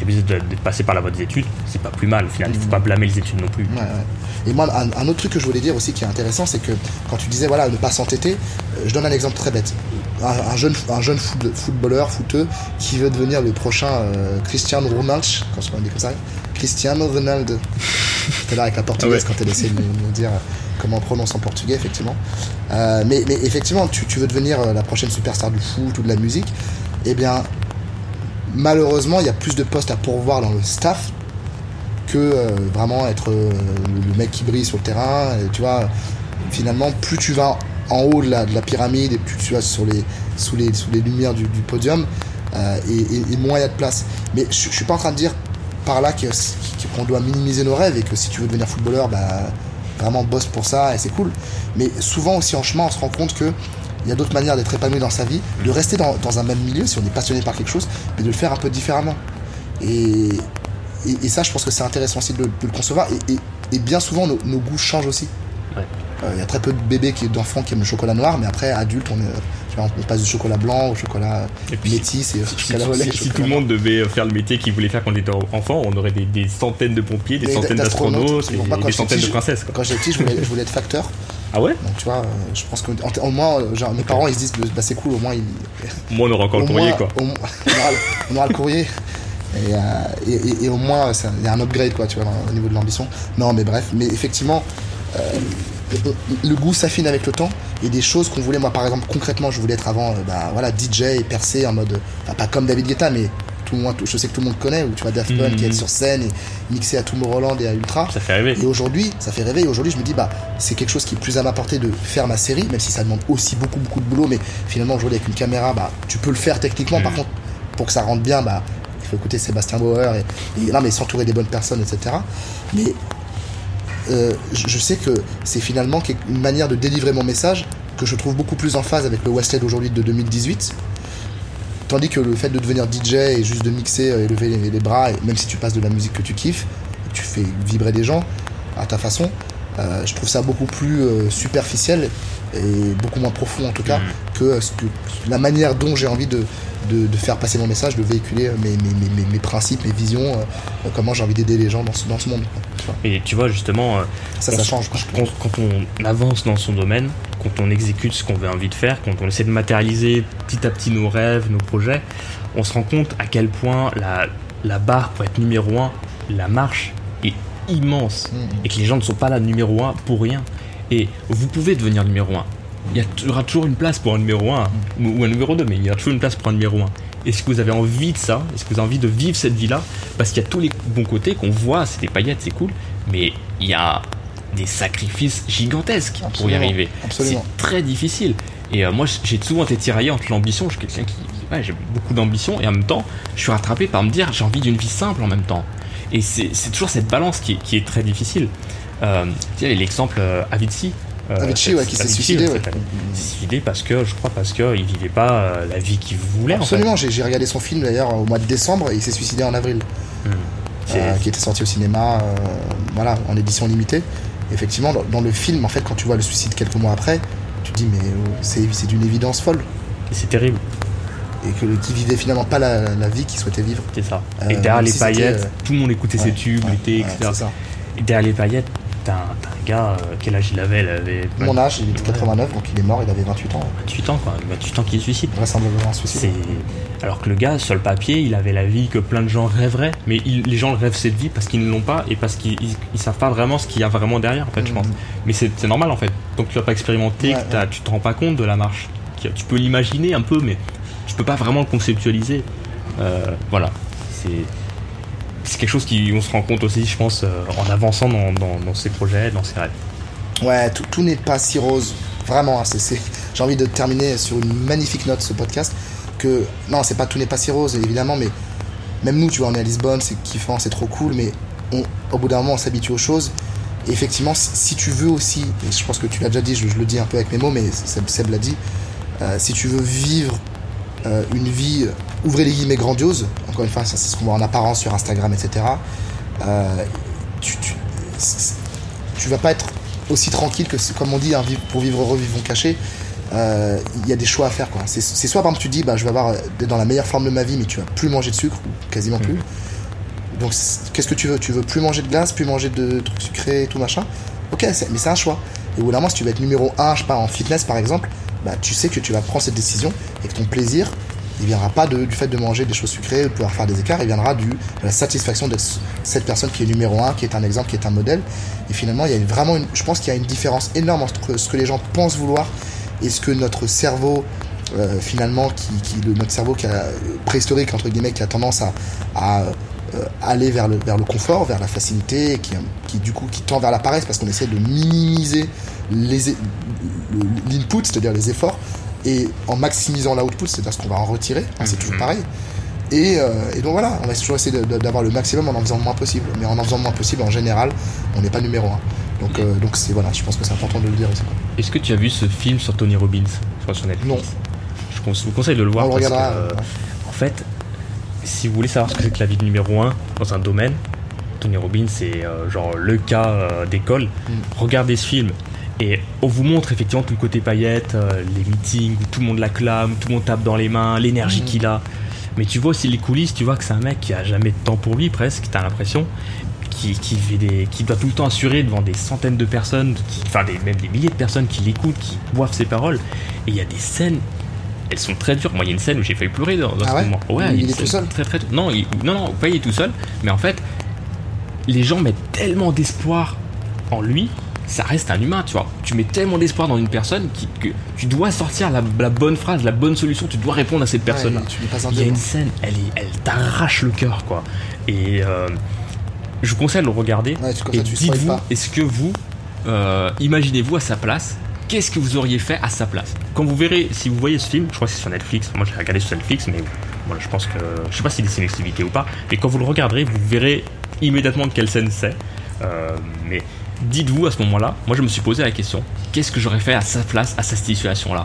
[SPEAKER 2] Tu es obligé de passer par la voie des études. C'est pas plus mal. Au final, il faut
[SPEAKER 1] Mm.
[SPEAKER 2] pas blâmer les études non plus.
[SPEAKER 1] Ouais, ouais. Et moi, un, un autre truc que je voulais dire aussi qui est intéressant, c'est que quand tu disais, voilà, ne pas s'entêter, euh, je donne un exemple très bête. Un, un jeune, un jeune foot- footballeur, footeux, qui veut devenir le prochain euh, Cristiano Ronaldo, quand je dit comme ça, Cristiano Ronaldo. Tout à l'heure avec la portugaise,
[SPEAKER 2] Ah
[SPEAKER 1] quand elle essaie de nous, dire comment on prononce en portugais, effectivement. Euh, mais, mais effectivement, tu, tu veux devenir euh, la prochaine superstar du foot ou de la musique, eh bien, malheureusement, il y a plus de postes à pourvoir dans le staff que euh, vraiment être euh, le, mec qui brille sur le terrain. Tu vois, finalement, plus tu vas en haut de la, de la pyramide et plus tu vas sur les, sous, les, sous les lumières du, podium, euh, et, moins il y a de place. Mais je, je suis pas en train de dire par là qu'on doit minimiser nos rêves et que si tu veux devenir footballeur, bah, vraiment bosse pour ça et c'est cool. Mais souvent aussi en chemin, on se rend compte que il y a d'autres manières d'être épanoui dans sa vie, de rester dans, dans un même milieu si on est passionné par quelque chose, mais de le faire un peu différemment. Et, et, et ça, je pense que c'est intéressant aussi de, le- de le concevoir. Et, et- et bien souvent, nos, nos goûts changent aussi.
[SPEAKER 2] Ouais.
[SPEAKER 1] Euh, Il y a très peu de bébés, qui, d'enfants qui aiment le chocolat noir, mais après, adulte, on, est, tu vois, on passe du chocolat blanc au chocolat
[SPEAKER 2] Et puis,
[SPEAKER 1] métis et au
[SPEAKER 2] Si,
[SPEAKER 1] chocolat au lait.
[SPEAKER 2] si- si tout le monde devait faire le métier qu'il voulait faire quand il était enfant, on aurait des, des centaines de pompiers, des centaines
[SPEAKER 1] d'astronautes,
[SPEAKER 2] et, des centaines
[SPEAKER 1] petit,
[SPEAKER 2] de princesses. quoi.
[SPEAKER 1] Quand j'étais petit, je voulais, je voulais être facteur.
[SPEAKER 2] Ah ouais
[SPEAKER 1] Donc, tu vois, euh, je pense que, en- au moins, euh, genre, mes parents, ils se disent, bah, c'est cool, au moins, ils,
[SPEAKER 2] Moi, on aura encore le courrier,
[SPEAKER 1] moins-
[SPEAKER 2] quoi.
[SPEAKER 1] au on, aura, le- on aura le courrier. Et, euh, et, et- et au moins, il y a un upgrade, quoi, tu vois, au niveau de l'ambition. Non, mais bref, mais effectivement, euh, le, goût s'affine avec le temps. Et des choses qu'on voulait, moi, par exemple, concrètement, je voulais être avant, bah, voilà, DJ et percer en mode, enfin, pas comme David Guetta, mais tout le monde, je sais que tout le monde connaît, où tu vois Daft Punk
[SPEAKER 2] Mhm.
[SPEAKER 1] qui est sur scène et mixé à Tomorrowland et à Ultra.
[SPEAKER 2] Ça fait rêver.
[SPEAKER 1] Et aujourd'hui, ça fait rêver. Et aujourd'hui, je me dis, bah, c'est quelque chose qui est plus à ma portée de faire ma série, même si ça demande aussi beaucoup, beaucoup de boulot. Mais finalement, aujourd'hui, avec une caméra, bah, tu peux le faire techniquement. Par
[SPEAKER 2] Mm.
[SPEAKER 1] contre, pour que ça rentre bien, bah, il faut écouter Sébastien Bauer et, et non, mais s'entourer des bonnes personnes, etc. Mais euh, je sais que c'est finalement une manière de délivrer mon message que je trouve beaucoup plus en phase avec le Westhead aujourd'hui de 2018. Tandis que le fait de devenir DJ et juste de mixer euh, et lever les, les bras, et même si tu passes de la musique que tu kiffes, tu fais vibrer des gens à ta façon, euh, je trouve ça beaucoup plus euh, superficiel et beaucoup moins profond en tout cas que, euh, ce que la manière dont j'ai envie de, de, de faire passer mon message, de véhiculer euh, mes, mes, mes, mes- principes, mes visions, euh, euh, comment j'ai envie d'aider les gens dans ce, dans ce monde. quoi, tu vois.
[SPEAKER 2] Et tu vois, justement,
[SPEAKER 1] Ça, change. quoi.
[SPEAKER 2] quand, quand on avance dans son domaine, quand on exécute ce qu'on veut envie de faire, quand on essaie de matérialiser petit à petit nos rêves, nos projets, on se rend compte à quel point la, la barre pour être numéro un, la marche est immense
[SPEAKER 1] Mhm.
[SPEAKER 2] et que les gens ne sont pas là numéro un pour rien. Et vous pouvez devenir numéro un. Il y, aura toujours une place pour un numéro un ou, ou un numéro 2, mais il y aura toujours une place pour un numéro un. Est-ce que vous avez envie de ça? Est-ce que vous avez envie de vivre cette vie-là? Parce qu'il y a tous les bons côtés qu'on voit, c'est des paillettes, c'est cool, mais il y a des sacrifices gigantesques pour y arriver. C'est très difficile. Et euh, moi, j'ai souvent été tiraillé entre l'ambition. Je suis quelqu'un qui. Ouais, j'ai beaucoup d'ambition. Et en même temps, je suis rattrapé par me dire j'ai envie d'une vie simple en même temps. Et c'est toujours cette balance qui, qui est très difficile. Euh, tu sais, l'exemple euh, Avicii.
[SPEAKER 1] Euh, Avicii, ouais, qui s'est suicidé. Ouais.
[SPEAKER 2] s'est suicidé parce que, je crois, parce qu'il vivait pas euh, la vie qu'il voulait.
[SPEAKER 1] Absolument, en fait. j'ai regardé son film d'ailleurs au mois de décembre et il s'est suicidé en avril. Hmm. Euh, qui était sorti au cinéma, voilà, en édition limitée. effectivement, dans, dans, le film, en fait, quand tu vois le suicide quelques mois après, tu te dis, mais c'est d'une évidence folle.
[SPEAKER 2] Et c'est terrible
[SPEAKER 1] et que qui vivait finalement pas la, la vie qu'il souhaitait vivre.
[SPEAKER 2] C'est ça. et derrière les si paillettes, tout le monde écoutait ouais, ses tubes, ouais, l'été, etc. Et derrière les paillettes, t'as un, un, gars, euh, quel âge il avait, il avait
[SPEAKER 1] Mon âge, il était 89, donc il est mort, il avait 28 ans.
[SPEAKER 2] 28 ans, quoi. 28 ans qu'il suicide.
[SPEAKER 1] Vraisemblablement suicide.
[SPEAKER 2] Alors que le gars, sur le papier, il avait la vie que plein de gens rêveraient, mais il, les gens rêvent cette vie parce qu'ils ne l'ont pas et parce qu'ils ils savent pas vraiment ce qu'il y a vraiment derrière, en fait, mmh. je pense. Mais c'est normal, en fait. Donc tu vas pas expérimenter, ouais, que tu te rends pas compte de la marche. Tu peux l'imaginer un peu, mais tu peux pas vraiment le conceptualiser. Euh, voilà. C'est c'est quelque chose qui on se rend compte aussi, je pense, euh, en avançant dans, dans, ses projets, dans ses rêves.
[SPEAKER 1] Ouais, tout, tout n'est pas si rose. Vraiment, hein, j'ai envie de terminer sur une magnifique note ce podcast. Que non, c'est pas tout n'est pas si rose, évidemment, mais même nous, tu vois, on est à Lisbonne, c'est kiffant, c'est trop cool, mais au bout d'un moment, on s'habitue aux choses. Et effectivement, si, tu veux aussi, et je pense que tu l'as déjà dit, je, le dis un peu avec mes mots, mais Seb, Seb l'a dit, euh, si tu veux vivre euh, une vie, ouvrez les guillemets, grandiose, encore une fois, c'est ce qu'on voit en apparence sur Instagram, etc., euh, tu, tu, tu, vas pas être aussi tranquille que, comme on dit, hein, pour vivre heureux, vivons cachés. Il euh, y a des choix à faire. quoi. C'est soit, par exemple, tu dis, bah, je vais avoir dans la meilleure forme de ma vie, mais tu vas plus manger de sucre, ou quasiment mmh. plus. Donc, qu'est-ce que tu veux? Tu veux plus manger de glace, plus manger de trucs sucrés, tout machin? Ok, mais c'est un choix. Et au bout si tu veux être numéro 1, je sais pas, en fitness par exemple, bah, tu sais que tu vas prendre cette décision et que ton plaisir, il viendra pas de, du fait de manger des choses sucrées, de pouvoir faire des écarts, il viendra de la satisfaction d'être cette personne qui est numéro 1, qui est un exemple, qui est un modèle. Et finalement, il y a vraiment je pense qu'il y a une différence énorme entre ce que les gens pensent vouloir et ce que notre cerveau, euh, finalement, qui, notre cerveau qui a, préhistorique, entre guillemets, qui a tendance à, euh, aller vers le, confort, vers la facilité, qui du coup qui tend vers la paresse parce qu'on essaie de minimiser l'input, c'est-à-dire les efforts, et en maximisant l'output, c'est-à-dire ce qu'on va en retirer, hein, c'est toujours pareil. Et, euh, et, donc voilà, on va toujours essayer d'avoir le maximum en en faisant le moins possible. Mais en en faisant le moins possible, en général, on n'est pas numéro un. Donc, euh, donc c'est voilà, je pense que c'est important de le dire aussi.
[SPEAKER 2] Est-ce que tu as vu ce film sur Tony Robbins sur Netflix
[SPEAKER 1] Non.
[SPEAKER 2] Je vous conseille de le voir.
[SPEAKER 1] On le regardera.
[SPEAKER 2] Que, euh, en fait, si vous voulez savoir ce que c'est que la vie de numéro 1 dans un domaine, Tony Robbins c'est genre le cas d'école. Mm. Regardez ce film et on vous montre effectivement tout le côté paillette, euh, les meetings où tout le monde l'acclame, tout le monde tape dans les mains, l'énergie mm. qu'il a. Mais tu vois aussi les coulisses, tu vois que c'est un mec qui a jamais de temps pour lui presque, t'as l'impression. Qui, qui, fait des, qui doit tout le temps assurer devant des centaines de personnes, qui, enfin des, même des milliers de personnes qui l'écoutent, qui boivent ses paroles. Et il y a des scènes elles sont très dures. Moi, il y a une scène où j'ai failli pleurer dans, dans
[SPEAKER 1] ah
[SPEAKER 2] ce
[SPEAKER 1] ouais
[SPEAKER 2] moment.
[SPEAKER 1] Ouais, il, il est tout seul.
[SPEAKER 2] Très, très, non, il, non, non, pas il est tout seul. Mais en fait, les gens mettent tellement d'espoir en lui. Ça reste un humain, tu vois. Tu mets tellement d'espoir dans une personne qui, que tu dois sortir la, la, bonne phrase, la bonne solution. Tu dois répondre à cette personne-là.
[SPEAKER 1] Ouais,
[SPEAKER 2] il y a une scène, elle, elle t'arrache le cœur, quoi. Et euh, je vous conseille de le regarder.
[SPEAKER 1] Ouais,
[SPEAKER 2] et dites-vous, est-ce que vous, euh, imaginez-vous à sa place? Qu'est-ce que vous auriez fait à sa place? Quand vous verrez, si vous voyez ce film, je crois que c'est sur Netflix, moi je l'ai regardé sur Netflix, mais voilà, je pense que, je sais pas s'il si est une exclusivité ou pas, mais quand vous le regarderez, vous verrez immédiatement de quelle scène c'est. Euh, mais dites-vous à ce moment-là, moi je me suis posé la question, qu'est-ce que j'aurais fait à sa place, à cette situation-là?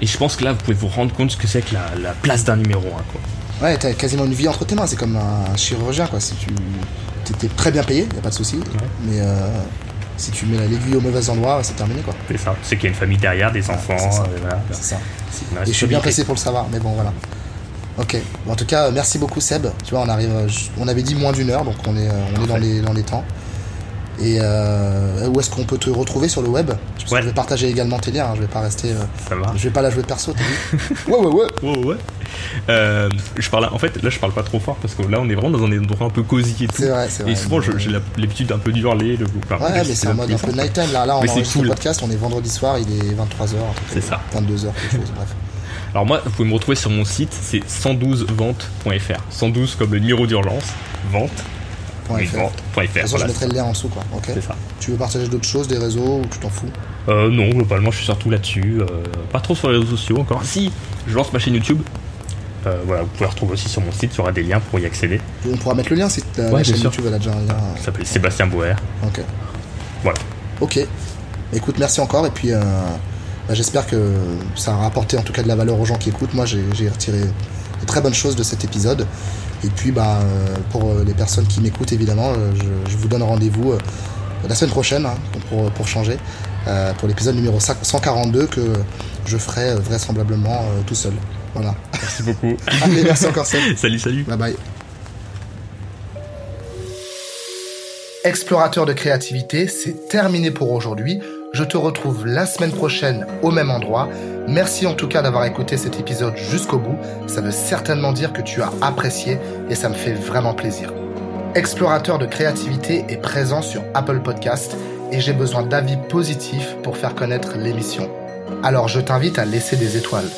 [SPEAKER 2] Et je pense que là, vous pouvez vous rendre compte ce que c'est que la, la place d'un numéro 1. Quoi.
[SPEAKER 1] Ouais, t'as quasiment une vie entre tes mains, c'est comme un chirurgien, quoi. Si tu t'es très bien payé, y a pas de souci, ouais. mais euh, si tu mets l'aiguille au mauvais endroit, c'est terminé quoi.
[SPEAKER 2] C'est ça. C'est qu'il y a une famille derrière, des enfants.
[SPEAKER 1] c'est ça.
[SPEAKER 2] Euh, voilà.
[SPEAKER 1] ça. Et je suis bien pressé pour le savoir, mais bon voilà. Ok. Bon, en tout cas, merci beaucoup Seb. Tu vois, on arrive, on avait dit moins d'une heure, donc on est, on est dans les, dans les temps. Et euh, où est-ce qu'on peut te retrouver sur le web? Que
[SPEAKER 2] ouais.
[SPEAKER 1] je vais partager également tes liens, hein, je vais pas rester. Euh,
[SPEAKER 2] Ça va.
[SPEAKER 1] Je vais pas la jouer perso, t'as vu Ouais, ouais, ouais.
[SPEAKER 2] Ouais, ouais. Euh, je parle, en fait, là, je parle pas trop fort parce que là, on est vraiment dans un endroit un peu cosy et tout.
[SPEAKER 1] C'est vrai, c'est vrai.
[SPEAKER 2] Et souvent, j'ai l'habitude un peu d'hurler.
[SPEAKER 1] Enfin, ouais, mais c'est en mode un peu nighttime. Là, là on enregistre
[SPEAKER 2] cool.
[SPEAKER 1] le podcast, on est vendredi soir, il est 23h.
[SPEAKER 2] C'est ça.
[SPEAKER 1] 22h, quelque chose, bref.
[SPEAKER 2] Alors moi, vous pouvez me retrouver sur mon site, c'est 112vente.fr. 112 comme le numéro d'urgence, vente,
[SPEAKER 1] Point
[SPEAKER 2] De
[SPEAKER 1] fr.
[SPEAKER 2] toute
[SPEAKER 1] façon,
[SPEAKER 2] voilà.
[SPEAKER 1] je mettrai le lien en dessous, quoi. Ok.
[SPEAKER 2] C'est ça.
[SPEAKER 1] Tu veux partager d'autres choses, des réseaux, ou tu t'en fous
[SPEAKER 2] Euh, non, globalement, je suis surtout là-dessus. euh, pas trop sur les réseaux sociaux encore. Si, je lance ma chaîne YouTube. Euh, voilà, vous pouvez la retrouver aussi sur mon site, il y aura des liens pour y accéder.
[SPEAKER 1] On pourra mettre le lien si la,
[SPEAKER 2] Ouais,
[SPEAKER 1] la chaîne
[SPEAKER 2] sûr.
[SPEAKER 1] YouTube elle a déjà un lien.
[SPEAKER 2] Ça s'appelle Sébastien Boer.
[SPEAKER 1] Ok.
[SPEAKER 2] Voilà.
[SPEAKER 1] Ok. Écoute, merci encore. Et puis, euh, bah, j'espère que ça a rapporté en tout cas de la valeur aux gens qui écoutent. Moi, j'ai j'ai retiré de très bonnes choses de cet épisode. Et puis, bah, euh, pour euh, les personnes qui m'écoutent, évidemment, euh, je, je vous donne rendez-vous la semaine prochaine hein, pour, pour changer. euh, pour l'épisode numéro 5 142 que je ferai vraisemblablement euh, tout seul. Voilà.
[SPEAKER 2] Merci beaucoup.
[SPEAKER 1] Allez, merci encore, Seb.
[SPEAKER 2] salut, salut.
[SPEAKER 1] Bye bye. Explorateur de créativité, c'est terminé pour aujourd'hui. Je te retrouve la semaine prochaine au même endroit. Merci en tout cas d'avoir écouté cet épisode jusqu'au bout. Ça veut certainement dire que tu as apprécié et ça me fait vraiment plaisir. Explorateur de créativité est présent sur Apple Podcast et j'ai besoin d'avis positifs pour faire connaître l'émission. Alors je t'invite à laisser des étoiles.